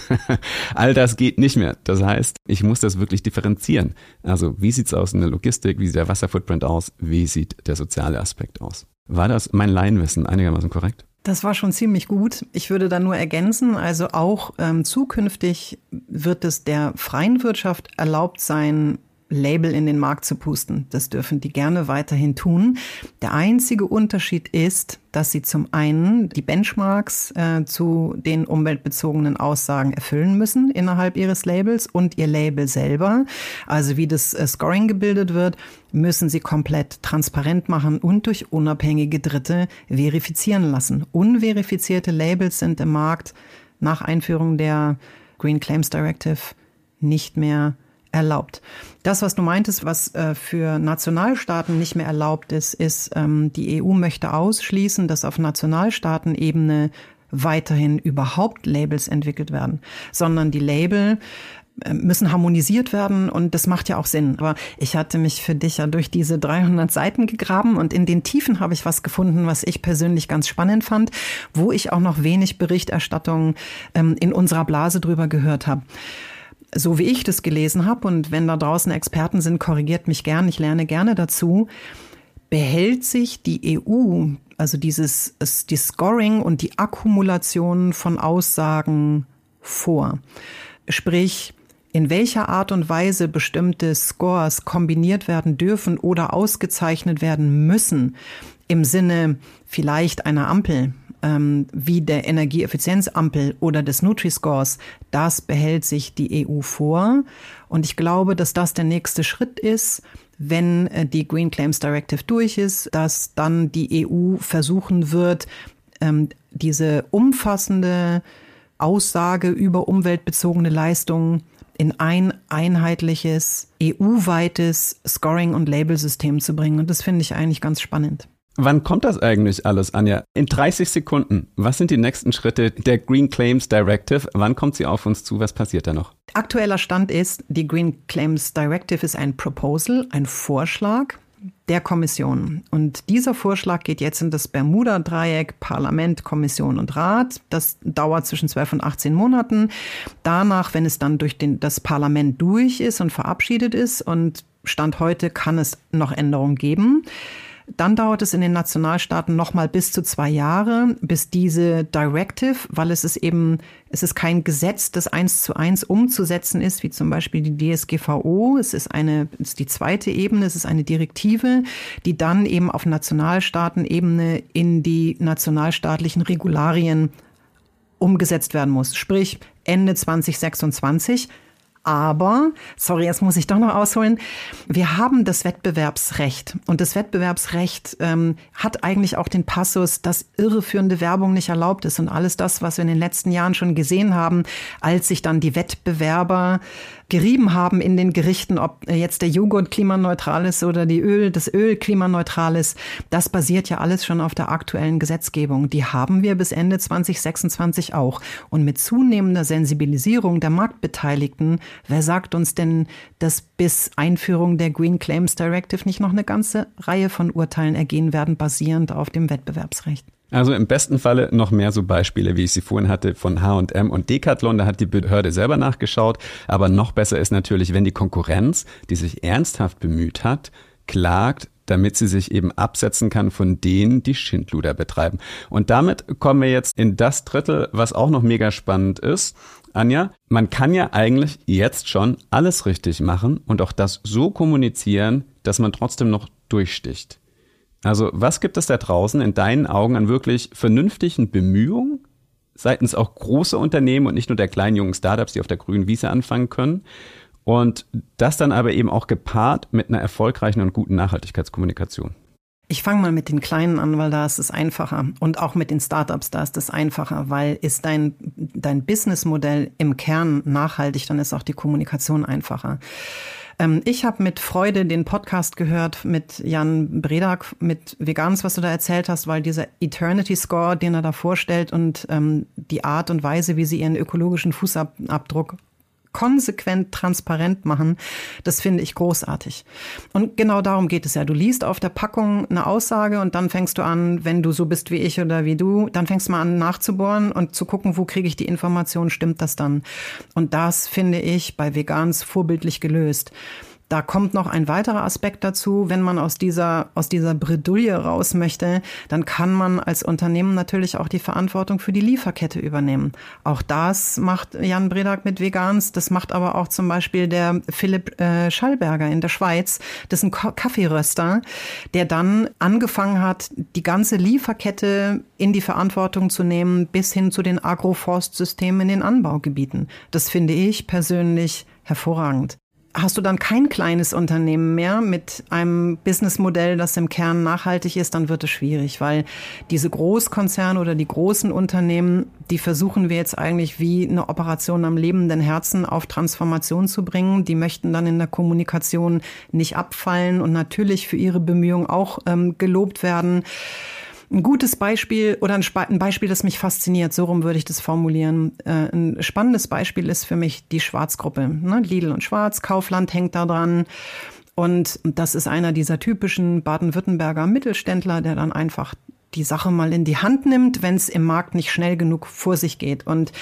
All das geht nicht mehr. Das heißt, ich muss das wirklich differenzieren. Also wie sieht's aus in der Logistik, wie sieht der Wasserfootprint aus, wie sieht der soziale Aspekt aus? War das mein Laienwissen einigermaßen korrekt? Das war schon ziemlich gut. Ich würde da nur ergänzen, also auch ähm, zukünftig wird es der freien Wirtschaft erlaubt sein, Label in den Markt zu pusten. Das dürfen die gerne weiterhin tun. Der einzige Unterschied ist, dass sie zum einen die Benchmarks äh, zu den umweltbezogenen Aussagen erfüllen müssen innerhalb ihres Labels und ihr Label selber. Also wie das äh, Scoring gebildet wird, müssen sie komplett transparent machen und durch unabhängige Dritte verifizieren lassen. Unverifizierte Labels sind im Markt nach Einführung der Green Claims Directive nicht mehr erlaubt. Das, was du meintest, was äh, für Nationalstaaten nicht mehr erlaubt ist, ist, ähm, die EU möchte ausschließen, dass auf Nationalstaatenebene weiterhin überhaupt Labels entwickelt werden, sondern die Label äh, müssen harmonisiert werden und das macht ja auch Sinn. Aber ich hatte mich für dich ja durch diese 300 Seiten gegraben und in den Tiefen habe ich was gefunden, was ich persönlich ganz spannend fand, wo ich auch noch wenig Berichterstattung ähm, in unserer Blase drüber gehört habe so wie ich das gelesen habe, und wenn da draußen Experten sind, korrigiert mich gern, ich lerne gerne dazu, behält sich die EU, also dieses, die Scoring und die Akkumulation von Aussagen vor. Sprich, in welcher Art und Weise bestimmte Scores kombiniert werden dürfen oder ausgezeichnet werden müssen, im Sinne vielleicht einer Ampel, ähm, wie der Energieeffizienzampel oder des Nutri-Scores, das behält sich die EU vor. Und ich glaube, dass das der nächste Schritt ist, wenn äh, die Green Claims Directive durch ist, dass dann die EU versuchen wird, ähm, diese umfassende Aussage über umweltbezogene Leistungen in ein einheitliches EU-weites Scoring- und Labelsystem zu bringen. Und das finde ich eigentlich ganz spannend. Wann kommt das eigentlich alles, Anja? In 30 Sekunden. Was sind die nächsten Schritte der Green Claims Directive? Wann kommt sie auf uns zu? Was passiert da noch? Aktueller Stand ist, die Green Claims Directive ist ein Proposal, ein Vorschlag der Kommission. Und dieser Vorschlag geht jetzt in das Bermuda-Dreieck Parlament, Kommission und Rat. Das dauert zwischen 12 und 18 Monaten. Danach, wenn es dann durch den, das Parlament durch ist und verabschiedet ist und Stand heute kann es noch Änderungen geben. Dann dauert es in den Nationalstaaten nochmal bis zu zwei Jahre, bis diese Directive, weil es ist eben, es ist kein Gesetz, das eins zu eins umzusetzen ist, wie zum Beispiel die DSGVO. Es ist eine, es ist die zweite Ebene, es ist eine Direktive, die dann eben auf Nationalstaatenebene in die nationalstaatlichen Regularien umgesetzt werden muss. Sprich, Ende 2026 aber, sorry, jetzt muss ich doch noch ausholen, wir haben das Wettbewerbsrecht. Und das Wettbewerbsrecht ähm, hat eigentlich auch den Passus, dass irreführende Werbung nicht erlaubt ist. Und alles das, was wir in den letzten Jahren schon gesehen haben, als sich dann die Wettbewerber gerieben haben in den Gerichten, ob jetzt der Joghurt klimaneutral ist oder die Öl, das Öl klimaneutral ist, das basiert ja alles schon auf der aktuellen Gesetzgebung. Die haben wir bis Ende 2026 auch. Und mit zunehmender Sensibilisierung der Marktbeteiligten, wer sagt uns denn, dass bis Einführung der Green Claims Directive nicht noch eine ganze Reihe von Urteilen ergehen werden, basierend auf dem Wettbewerbsrecht? Also im besten Falle noch mehr so Beispiele, wie ich sie vorhin hatte, von H&M und Decathlon. Da hat die Behörde selber nachgeschaut. Aber noch besser ist natürlich, wenn die Konkurrenz, die sich ernsthaft bemüht hat, klagt, damit sie sich eben absetzen kann von denen, die Schindluder betreiben. Und damit kommen wir jetzt in das Drittel, was auch noch mega spannend ist. Anja, man kann ja eigentlich jetzt schon alles richtig machen und auch das so kommunizieren, dass man trotzdem noch durchsticht. Also was gibt es da draußen in deinen Augen an wirklich vernünftigen Bemühungen seitens auch großer Unternehmen und nicht nur der kleinen jungen Startups, die auf der grünen Wiese anfangen können? Und das dann aber eben auch gepaart mit einer erfolgreichen und guten Nachhaltigkeitskommunikation. Ich fange mal mit den Kleinen an, weil da ist es einfacher. Und auch mit den Startups, da ist es einfacher, weil ist dein, dein Businessmodell im Kern nachhaltig, dann ist auch die Kommunikation einfacher. Ähm, ich habe mit Freude den Podcast gehört mit Jan Bredak, mit Vegans, was du da erzählt hast, weil dieser Eternity Score, den er da vorstellt und ähm, die Art und Weise, wie sie ihren ökologischen Fußabdruck konsequent transparent machen, das finde ich großartig. Und genau darum geht es ja. Du liest auf der Packung eine Aussage und dann fängst du an, wenn du so bist wie ich oder wie du, dann fängst du mal an nachzubohren und zu gucken, wo kriege ich die Information, stimmt das dann? Und das finde ich bei Vegans vorbildlich gelöst. Da kommt noch ein weiterer Aspekt dazu. Wenn man aus dieser, aus dieser Bredouille raus möchte, dann kann man als Unternehmen natürlich auch die Verantwortung für die Lieferkette übernehmen. Auch das macht Jan Bredak mit Vegans. Das macht aber auch zum Beispiel der Philipp äh, Schallberger in der Schweiz. Das ist ein Kaffeeröster, der dann angefangen hat, die ganze Lieferkette in die Verantwortung zu nehmen, bis hin zu den Agroforstsystemen in den Anbaugebieten. Das finde ich persönlich hervorragend hast du dann kein kleines Unternehmen mehr mit einem Businessmodell, das im Kern nachhaltig ist, dann wird es schwierig, weil diese Großkonzerne oder die großen Unternehmen, die versuchen wir jetzt eigentlich wie eine Operation am lebenden Herzen auf Transformation zu bringen. Die möchten dann in der Kommunikation nicht abfallen und natürlich für ihre Bemühungen auch ähm, gelobt werden. Ein gutes Beispiel oder ein, Beispiel, das mich fasziniert, so rum würde ich das formulieren. Äh, ein spannendes Beispiel ist für mich die Schwarzgruppe. Ne? Lidl und Schwarz, Kaufland hängt da dran. Und das ist einer dieser typischen Baden-Württemberger Mittelständler, der dann einfach die Sache mal in die Hand nimmt, wenn es im Markt nicht schnell genug vor sich geht. Und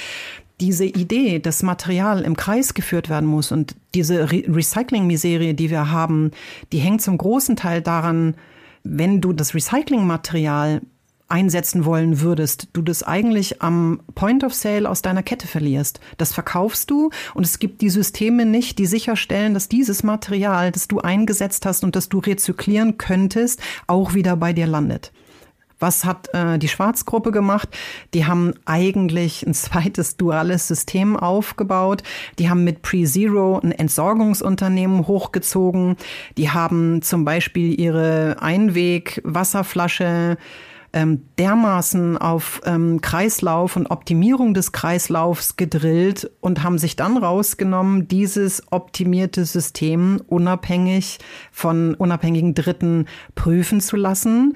diese Idee, dass Material im Kreis geführt werden muss und diese Re Recycling-Miserie, die wir haben, die hängt zum großen Teil daran, wenn du das Recyclingmaterial einsetzen wollen würdest, du das eigentlich am Point of Sale aus deiner Kette verlierst. Das verkaufst du und es gibt die Systeme nicht, die sicherstellen, dass dieses Material, das du eingesetzt hast und das du rezyklieren könntest, auch wieder bei dir landet. Was hat äh, die Schwarzgruppe gemacht? Die haben eigentlich ein zweites duales System aufgebaut. Die haben mit Pre-Zero ein Entsorgungsunternehmen hochgezogen. Die haben zum Beispiel ihre Einweg-Wasserflasche ähm, dermaßen auf ähm, Kreislauf und Optimierung des Kreislaufs gedrillt und haben sich dann rausgenommen, dieses optimierte System unabhängig von unabhängigen Dritten prüfen zu lassen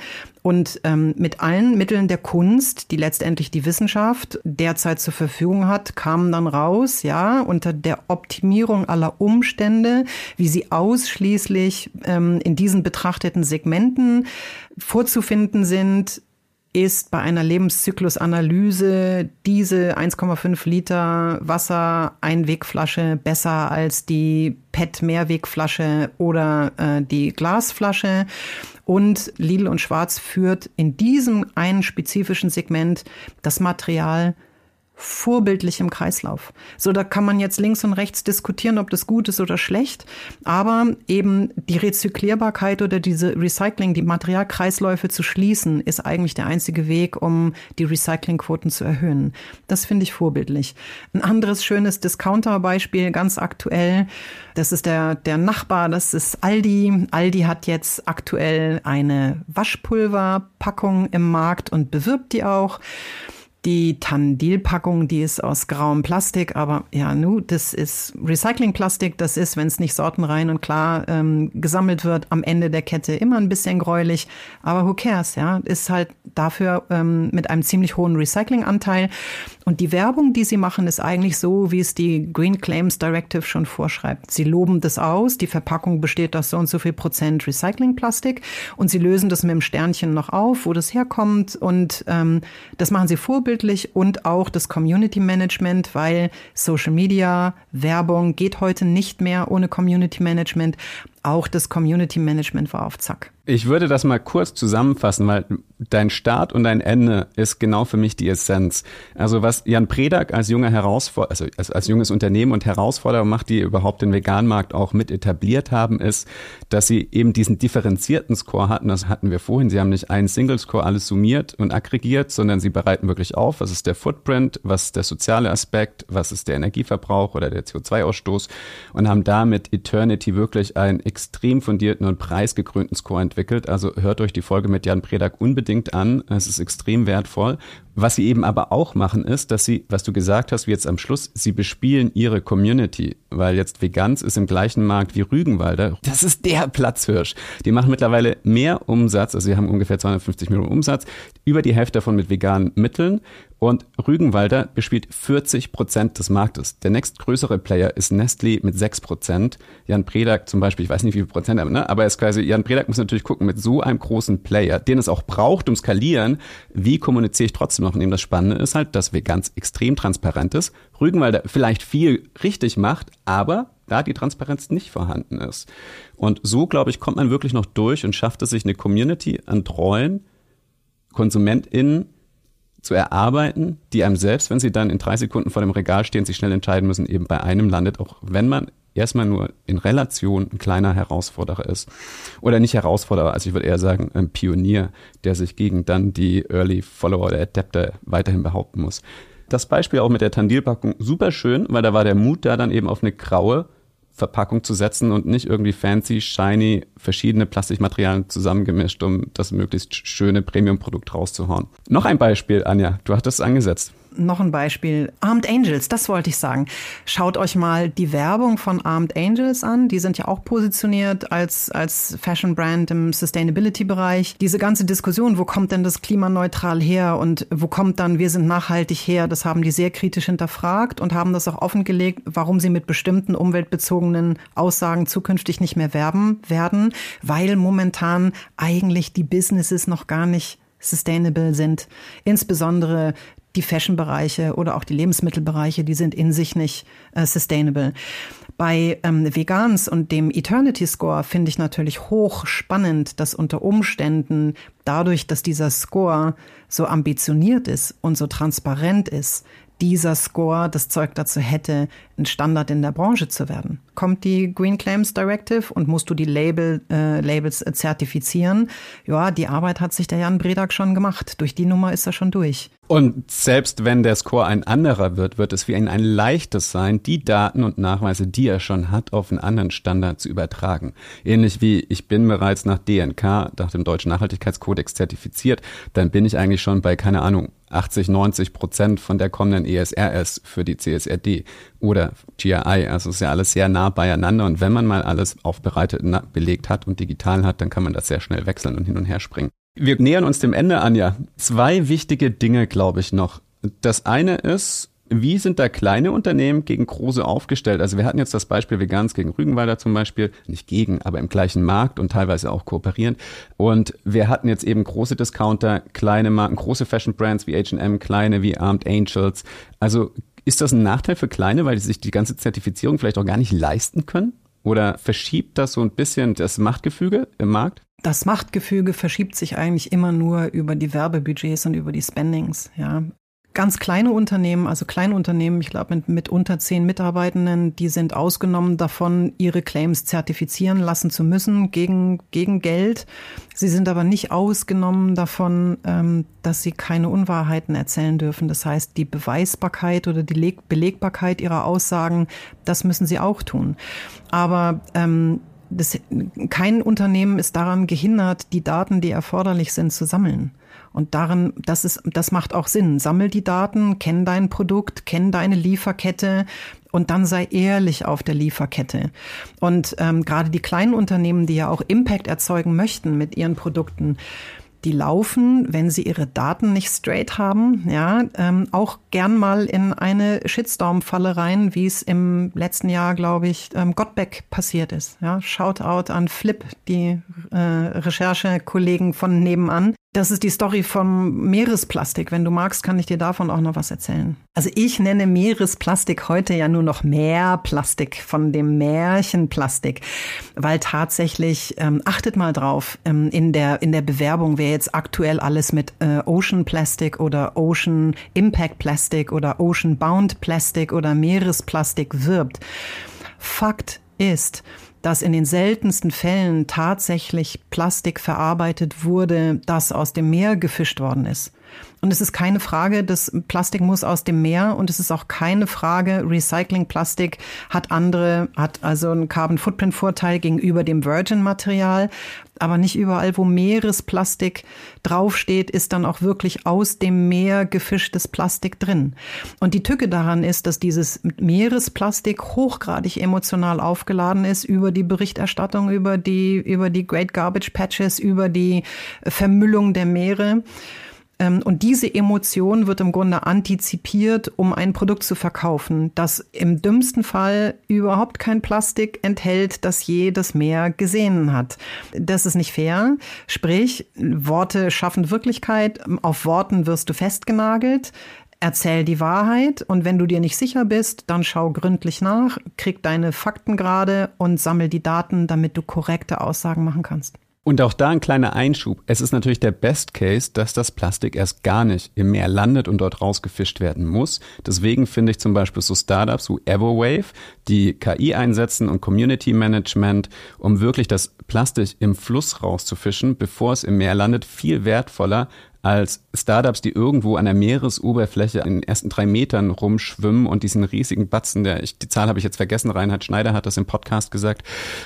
und ähm, mit allen Mitteln der Kunst, die letztendlich die Wissenschaft derzeit zur Verfügung hat, kamen dann raus, ja, unter der Optimierung aller Umstände, wie sie ausschließlich ähm, in diesen betrachteten Segmenten vorzufinden sind, ist bei einer Lebenszyklusanalyse diese 1,5 Liter Wasser-Einwegflasche besser als die PET-Mehrwegflasche oder äh, die Glasflasche. Und Lidl und Schwarz führt in diesem einen spezifischen Segment das Material vorbildlich im Kreislauf. So, da kann man jetzt links und rechts diskutieren, ob das gut ist oder schlecht, aber eben die Rezyklierbarkeit oder diese Recycling, die Materialkreisläufe zu schließen, ist eigentlich der einzige Weg, um die Recyclingquoten zu erhöhen. Das finde ich vorbildlich. Ein anderes schönes Discounter-Beispiel, ganz aktuell, das ist der, der Nachbar, das ist Aldi. Aldi hat jetzt aktuell eine Waschpulverpackung im Markt und bewirbt die auch. Die Tandil-Packung, die ist aus grauem Plastik, aber ja, nu, das ist Recyclingplastik. Das ist, wenn es nicht sortenrein und klar ähm, gesammelt wird, am Ende der Kette immer ein bisschen gräulich. Aber who cares, ja? Ist halt dafür ähm, mit einem ziemlich hohen Recyclinganteil. Und die Werbung, die sie machen, ist eigentlich so, wie es die Green Claims Directive schon vorschreibt. Sie loben das aus, die Verpackung besteht aus so und so viel Prozent Recyclingplastik und sie lösen das mit dem Sternchen noch auf, wo das herkommt. Und ähm, das machen sie vorbildlich und auch das Community Management, weil Social Media, Werbung geht heute nicht mehr ohne Community Management. Auch das Community Management war auf Zack. Ich würde das mal kurz zusammenfassen, weil dein Start und dein Ende ist genau für mich die Essenz. Also was Jan Predak als junger Herausforderer, also als, als junges Unternehmen und Herausforderer macht, die überhaupt den Veganmarkt auch mit etabliert haben, ist, dass sie eben diesen differenzierten Score hatten. Das hatten wir vorhin. Sie haben nicht einen Single Score alles summiert und aggregiert, sondern sie bereiten wirklich auf, was ist der Footprint, was ist der soziale Aspekt, was ist der Energieverbrauch oder der CO2-Ausstoß und haben damit Eternity wirklich ein extrem fundierten und preisgekrönten Score entwickelt. Also hört euch die Folge mit Jan Predak unbedingt an. Es ist extrem wertvoll. Was sie eben aber auch machen, ist, dass sie, was du gesagt hast, wie jetzt am Schluss, sie bespielen ihre Community, weil jetzt Veganz ist im gleichen Markt wie Rügenwalder. Das ist der Platzhirsch. Die machen mittlerweile mehr Umsatz, also sie haben ungefähr 250 Millionen Umsatz, über die Hälfte davon mit veganen Mitteln und Rügenwalder bespielt 40 Prozent des Marktes. Der nächstgrößere Player ist Nestlé mit 6 Prozent. Jan Predak zum Beispiel, ich weiß nicht wie viel Prozent, ne? aber er ist quasi, Jan Predak muss natürlich gucken, mit so einem großen Player, den es auch braucht, um skalieren, wie kommuniziere ich trotzdem noch? Und eben das Spannende ist halt, dass Veganz extrem transparent ist. Rügenwalder vielleicht viel richtig macht, aber da die Transparenz nicht vorhanden ist. Und so, glaube ich, kommt man wirklich noch durch und schafft es sich eine Community an treuen KonsumentInnen zu erarbeiten, die einem selbst, wenn sie dann in drei Sekunden vor dem Regal stehen, sich schnell entscheiden müssen, eben bei einem landet, auch wenn man erstmal nur in Relation ein kleiner Herausforderer ist. Oder nicht Herausforderer, also ich würde eher sagen, ein Pionier, der sich gegen dann die Early Follower oder Adapter weiterhin behaupten muss. Das Beispiel auch mit der Tandilpackung super schön, weil da war der Mut da dann eben auf eine graue Verpackung zu setzen und nicht irgendwie fancy, shiny, verschiedene Plastikmaterialien zusammengemischt, um das möglichst schöne Premium-Produkt rauszuhauen. Noch ein Beispiel, Anja, du hattest es angesetzt noch ein Beispiel. Armed Angels, das wollte ich sagen. Schaut euch mal die Werbung von Armed Angels an. Die sind ja auch positioniert als, als Fashion Brand im Sustainability-Bereich. Diese ganze Diskussion, wo kommt denn das klimaneutral her und wo kommt dann wir sind nachhaltig her, das haben die sehr kritisch hinterfragt und haben das auch offengelegt, warum sie mit bestimmten umweltbezogenen Aussagen zukünftig nicht mehr werben werden, weil momentan eigentlich die Businesses noch gar nicht sustainable sind. Insbesondere die Fashion-Bereiche oder auch die Lebensmittelbereiche, die sind in sich nicht äh, sustainable. Bei ähm, Vegans und dem Eternity Score finde ich natürlich hoch spannend, dass unter Umständen dadurch, dass dieser Score so ambitioniert ist und so transparent ist, dieser Score das Zeug dazu hätte, ein Standard in der Branche zu werden. Kommt die Green Claims Directive und musst du die Label, äh, Labels äh, zertifizieren? Ja, die Arbeit hat sich der Jan Bredak schon gemacht. Durch die Nummer ist er schon durch. Und selbst wenn der Score ein anderer wird, wird es für ihn ein leichtes sein, die Daten und Nachweise, die er schon hat, auf einen anderen Standard zu übertragen. Ähnlich wie ich bin bereits nach DNK, nach dem Deutschen Nachhaltigkeitskodex zertifiziert, dann bin ich eigentlich schon bei, keine Ahnung, 80, 90 Prozent von der kommenden ESRS für die CSRD oder GRI. Also ist ja alles sehr nah beieinander und wenn man mal alles aufbereitet, belegt hat und digital hat, dann kann man das sehr schnell wechseln und hin und her springen. Wir nähern uns dem Ende an, ja. Zwei wichtige Dinge, glaube ich, noch. Das eine ist, wie sind da kleine Unternehmen gegen große aufgestellt? Also wir hatten jetzt das Beispiel Vegans gegen Rügenwalder zum Beispiel, nicht gegen, aber im gleichen Markt und teilweise auch kooperierend. Und wir hatten jetzt eben große Discounter, kleine Marken, große Fashion Brands wie H&M, kleine wie Armed Angels. Also ist das ein Nachteil für kleine, weil sie sich die ganze Zertifizierung vielleicht auch gar nicht leisten können? Oder verschiebt das so ein bisschen das Machtgefüge im Markt? Das Machtgefüge verschiebt sich eigentlich immer nur über die Werbebudgets und über die Spendings. Ja, Ganz kleine Unternehmen, also Kleinunternehmen, ich glaube mit, mit unter zehn Mitarbeitenden, die sind ausgenommen davon, ihre Claims zertifizieren lassen zu müssen gegen, gegen Geld. Sie sind aber nicht ausgenommen davon, ähm, dass sie keine Unwahrheiten erzählen dürfen. Das heißt, die Beweisbarkeit oder die Belegbarkeit ihrer Aussagen, das müssen sie auch tun. Aber ähm, das, kein Unternehmen ist daran gehindert, die Daten, die erforderlich sind, zu sammeln. Und darin, das ist, das macht auch Sinn. Sammel die Daten, kenn dein Produkt, kenn deine Lieferkette und dann sei ehrlich auf der Lieferkette. Und ähm, gerade die kleinen Unternehmen, die ja auch Impact erzeugen möchten mit ihren Produkten, die laufen, wenn sie ihre Daten nicht straight haben, ja, ähm, auch gern mal in eine Shitstorm-Falle rein, wie es im letzten Jahr, glaube ich, ähm, Gottbeck passiert ist. Ja, Shoutout an Flip, die äh, Recherchekollegen von nebenan. Das ist die Story vom Meeresplastik. Wenn du magst, kann ich dir davon auch noch was erzählen. Also ich nenne Meeresplastik heute ja nur noch Meerplastik von dem Märchenplastik, weil tatsächlich ähm, achtet mal drauf ähm, in der in der Bewerbung, wer jetzt aktuell alles mit äh, Ocean Plastic oder Ocean Impact Plastic oder Ocean Bound Plastic oder Meeresplastik wirbt. Fakt ist, dass in den seltensten Fällen tatsächlich Plastik verarbeitet wurde, das aus dem Meer gefischt worden ist. Und es ist keine Frage, das Plastik muss aus dem Meer und es ist auch keine Frage, Recycling-Plastik hat andere, hat also einen Carbon Footprint Vorteil gegenüber dem Virgin Material. Aber nicht überall, wo Meeresplastik draufsteht, ist dann auch wirklich aus dem Meer gefischtes Plastik drin. Und die Tücke daran ist, dass dieses Meeresplastik hochgradig emotional aufgeladen ist über die Berichterstattung, über die, über die Great Garbage Patches, über die Vermüllung der Meere. Ähm, und diese Emotion wird im Grunde antizipiert, um ein Produkt zu verkaufen, das im dümmsten Fall überhaupt kein Plastik enthält, das je das Meer gesehen hat. Das ist nicht fair. Sprich, Worte schaffen Wirklichkeit. Auf Worten wirst du festgenagelt. Erzähl die Wahrheit und wenn du dir nicht sicher bist, dann schau gründlich nach, krieg deine Fakten gerade und sammel die Daten, damit du korrekte Aussagen machen kannst. Und auch da ein kleiner Einschub. Es ist natürlich der Best Case, dass das Plastik erst gar nicht im Meer landet und dort rausgefischt werden muss. Deswegen finde ich zum Beispiel so Startups wie Everwave, die KI einsetzen und Community Management, um wirklich das Plastik im Fluss rauszufischen, bevor es im Meer landet, viel wertvoller als Startups, die irgendwo an der Meeresoberfläche in den ersten drei Metern rumschwimmen und diesen riesigen Batzen, der ich, die Zahl habe ich jetzt vergessen, Reinhard Schneider hat das im Podcast gesagt,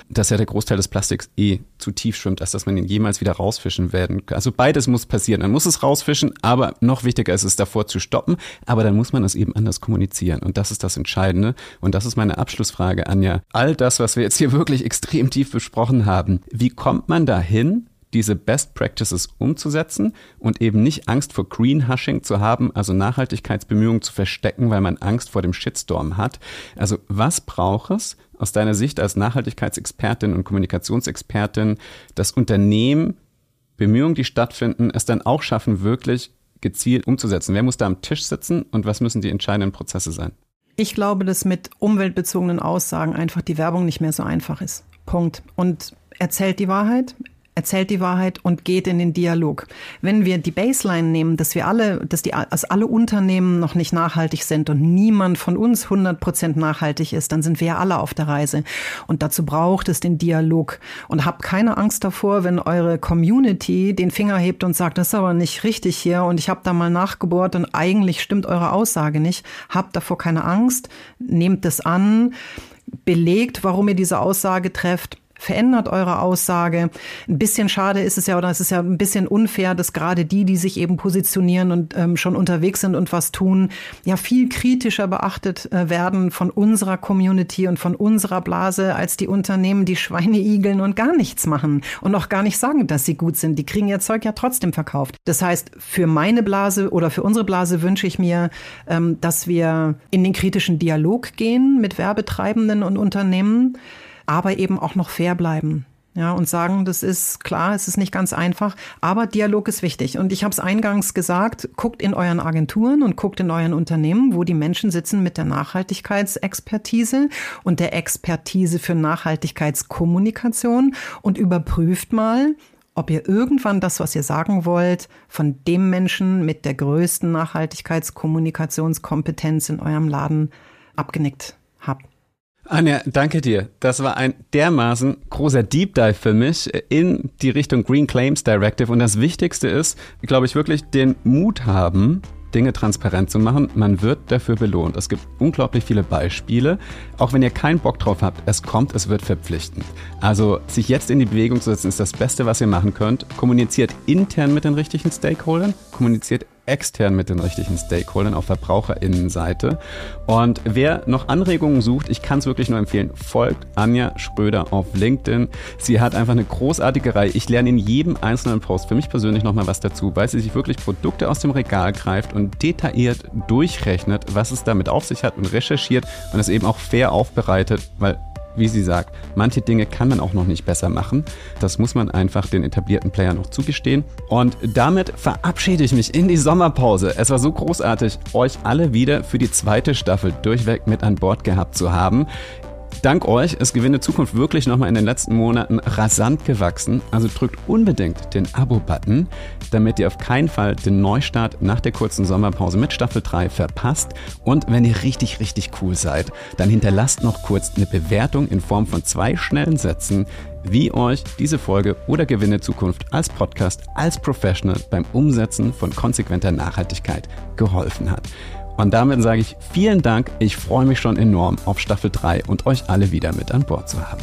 dass ja der Großteil des Plastiks eh zu tief schwimmt, als dass man ihn jemals wieder rausfischen werden kann. Also beides muss passieren. Man muss es rausfischen, aber noch wichtiger ist es davor zu stoppen, aber dann muss man es eben anders kommunizieren und das ist das Entscheidende und das ist meine Abschlussfrage, Anja. All das, was wir jetzt hier wirklich extrem tief besprochen haben, wie kommt man dahin, diese Best Practices umzusetzen und eben nicht Angst vor Greenhushing zu haben, also Nachhaltigkeitsbemühungen zu verstecken, weil man Angst vor dem Shitstorm hat. Also was braucht es aus deiner Sicht als Nachhaltigkeitsexpertin und Kommunikationsexpertin, das Unternehmen Bemühungen, die stattfinden, es dann auch schaffen, wirklich gezielt umzusetzen? Wer muss da am Tisch sitzen und was müssen die entscheidenden Prozesse sein? Ich glaube, dass mit umweltbezogenen Aussagen einfach die Werbung nicht mehr so einfach ist. Punkt. Und erzählt die Wahrheit, erzählt die Wahrheit und geht in den Dialog. Wenn wir die Baseline nehmen, dass wir alle, dass die, dass alle Unternehmen noch nicht nachhaltig sind und niemand von uns 100 Prozent nachhaltig ist, dann sind wir ja alle auf der Reise. Und dazu braucht es den Dialog. Und habt keine Angst davor, wenn eure Community den Finger hebt und sagt, das ist aber nicht richtig hier und ich habe da mal nachgebohrt und eigentlich stimmt eure Aussage nicht. Habt davor keine Angst, nehmt es an, belegt, warum ihr diese Aussage trefft verändert eure Aussage. Ein bisschen schade ist es ja, oder es ist ja ein bisschen unfair, dass gerade die, die sich eben positionieren und ähm, schon unterwegs sind und was tun, ja viel kritischer beachtet äh, werden von unserer Community und von unserer Blase als die Unternehmen, die Schweine igeln und gar nichts machen und auch gar nicht sagen, dass sie gut sind. Die kriegen ihr Zeug ja trotzdem verkauft. Das heißt, für meine Blase oder für unsere Blase wünsche ich mir, ähm, dass wir in den kritischen Dialog gehen mit Werbetreibenden und Unternehmen aber eben auch noch fair bleiben. Ja, und sagen, das ist klar, es ist nicht ganz einfach, aber Dialog ist wichtig. Und ich habe es eingangs gesagt, guckt in euren Agenturen und guckt in euren Unternehmen, wo die Menschen sitzen mit der Nachhaltigkeitsexpertise und der Expertise für Nachhaltigkeitskommunikation und überprüft mal, ob ihr irgendwann das, was ihr sagen wollt, von dem Menschen mit der größten Nachhaltigkeitskommunikationskompetenz in eurem Laden abgenickt. Anja, danke dir. Das war ein dermaßen großer Deep Dive für mich in die Richtung Green Claims Directive. Und das Wichtigste ist, glaube ich, wirklich den Mut haben, Dinge transparent zu machen. Man wird dafür belohnt. Es gibt unglaublich viele Beispiele. Auch wenn ihr keinen Bock drauf habt, es kommt, es wird verpflichtend. Also sich jetzt in die Bewegung zu setzen, ist das Beste, was ihr machen könnt. Kommuniziert intern mit den richtigen Stakeholdern, kommuniziert extern mit den richtigen Stakeholdern auf VerbraucherInnenseite. Und wer noch Anregungen sucht, ich kann es wirklich nur empfehlen, folgt Anja Schröder auf LinkedIn. Sie hat einfach eine großartige Reihe. Ich lerne in jedem einzelnen Post für mich persönlich nochmal was dazu, weil sie sich wirklich Produkte aus dem Regal greift und detailliert durchrechnet, was es damit auf sich hat und recherchiert und es eben auch fair aufbereitet, weil wie sie sagt, manche Dinge kann man auch noch nicht besser machen. Das muss man einfach den etablierten Playern noch zugestehen. Und damit verabschiede ich mich in die Sommerpause. Es war so großartig, euch alle wieder für die zweite Staffel durchweg mit an Bord gehabt zu haben. Dank euch ist Gewinne Zukunft wirklich nochmal in den letzten Monaten rasant gewachsen. Also drückt unbedingt den Abo-Button, damit ihr auf keinen Fall den Neustart nach der kurzen Sommerpause mit Staffel 3 verpasst. Und wenn ihr richtig, richtig cool seid, dann hinterlasst noch kurz eine Bewertung in Form von zwei schnellen Sätzen wie euch diese Folge oder Gewinne Zukunft als Podcast, als Professional beim Umsetzen von konsequenter Nachhaltigkeit geholfen hat. Und damit sage ich vielen Dank. Ich freue mich schon enorm auf Staffel 3 und euch alle wieder mit an Bord zu haben.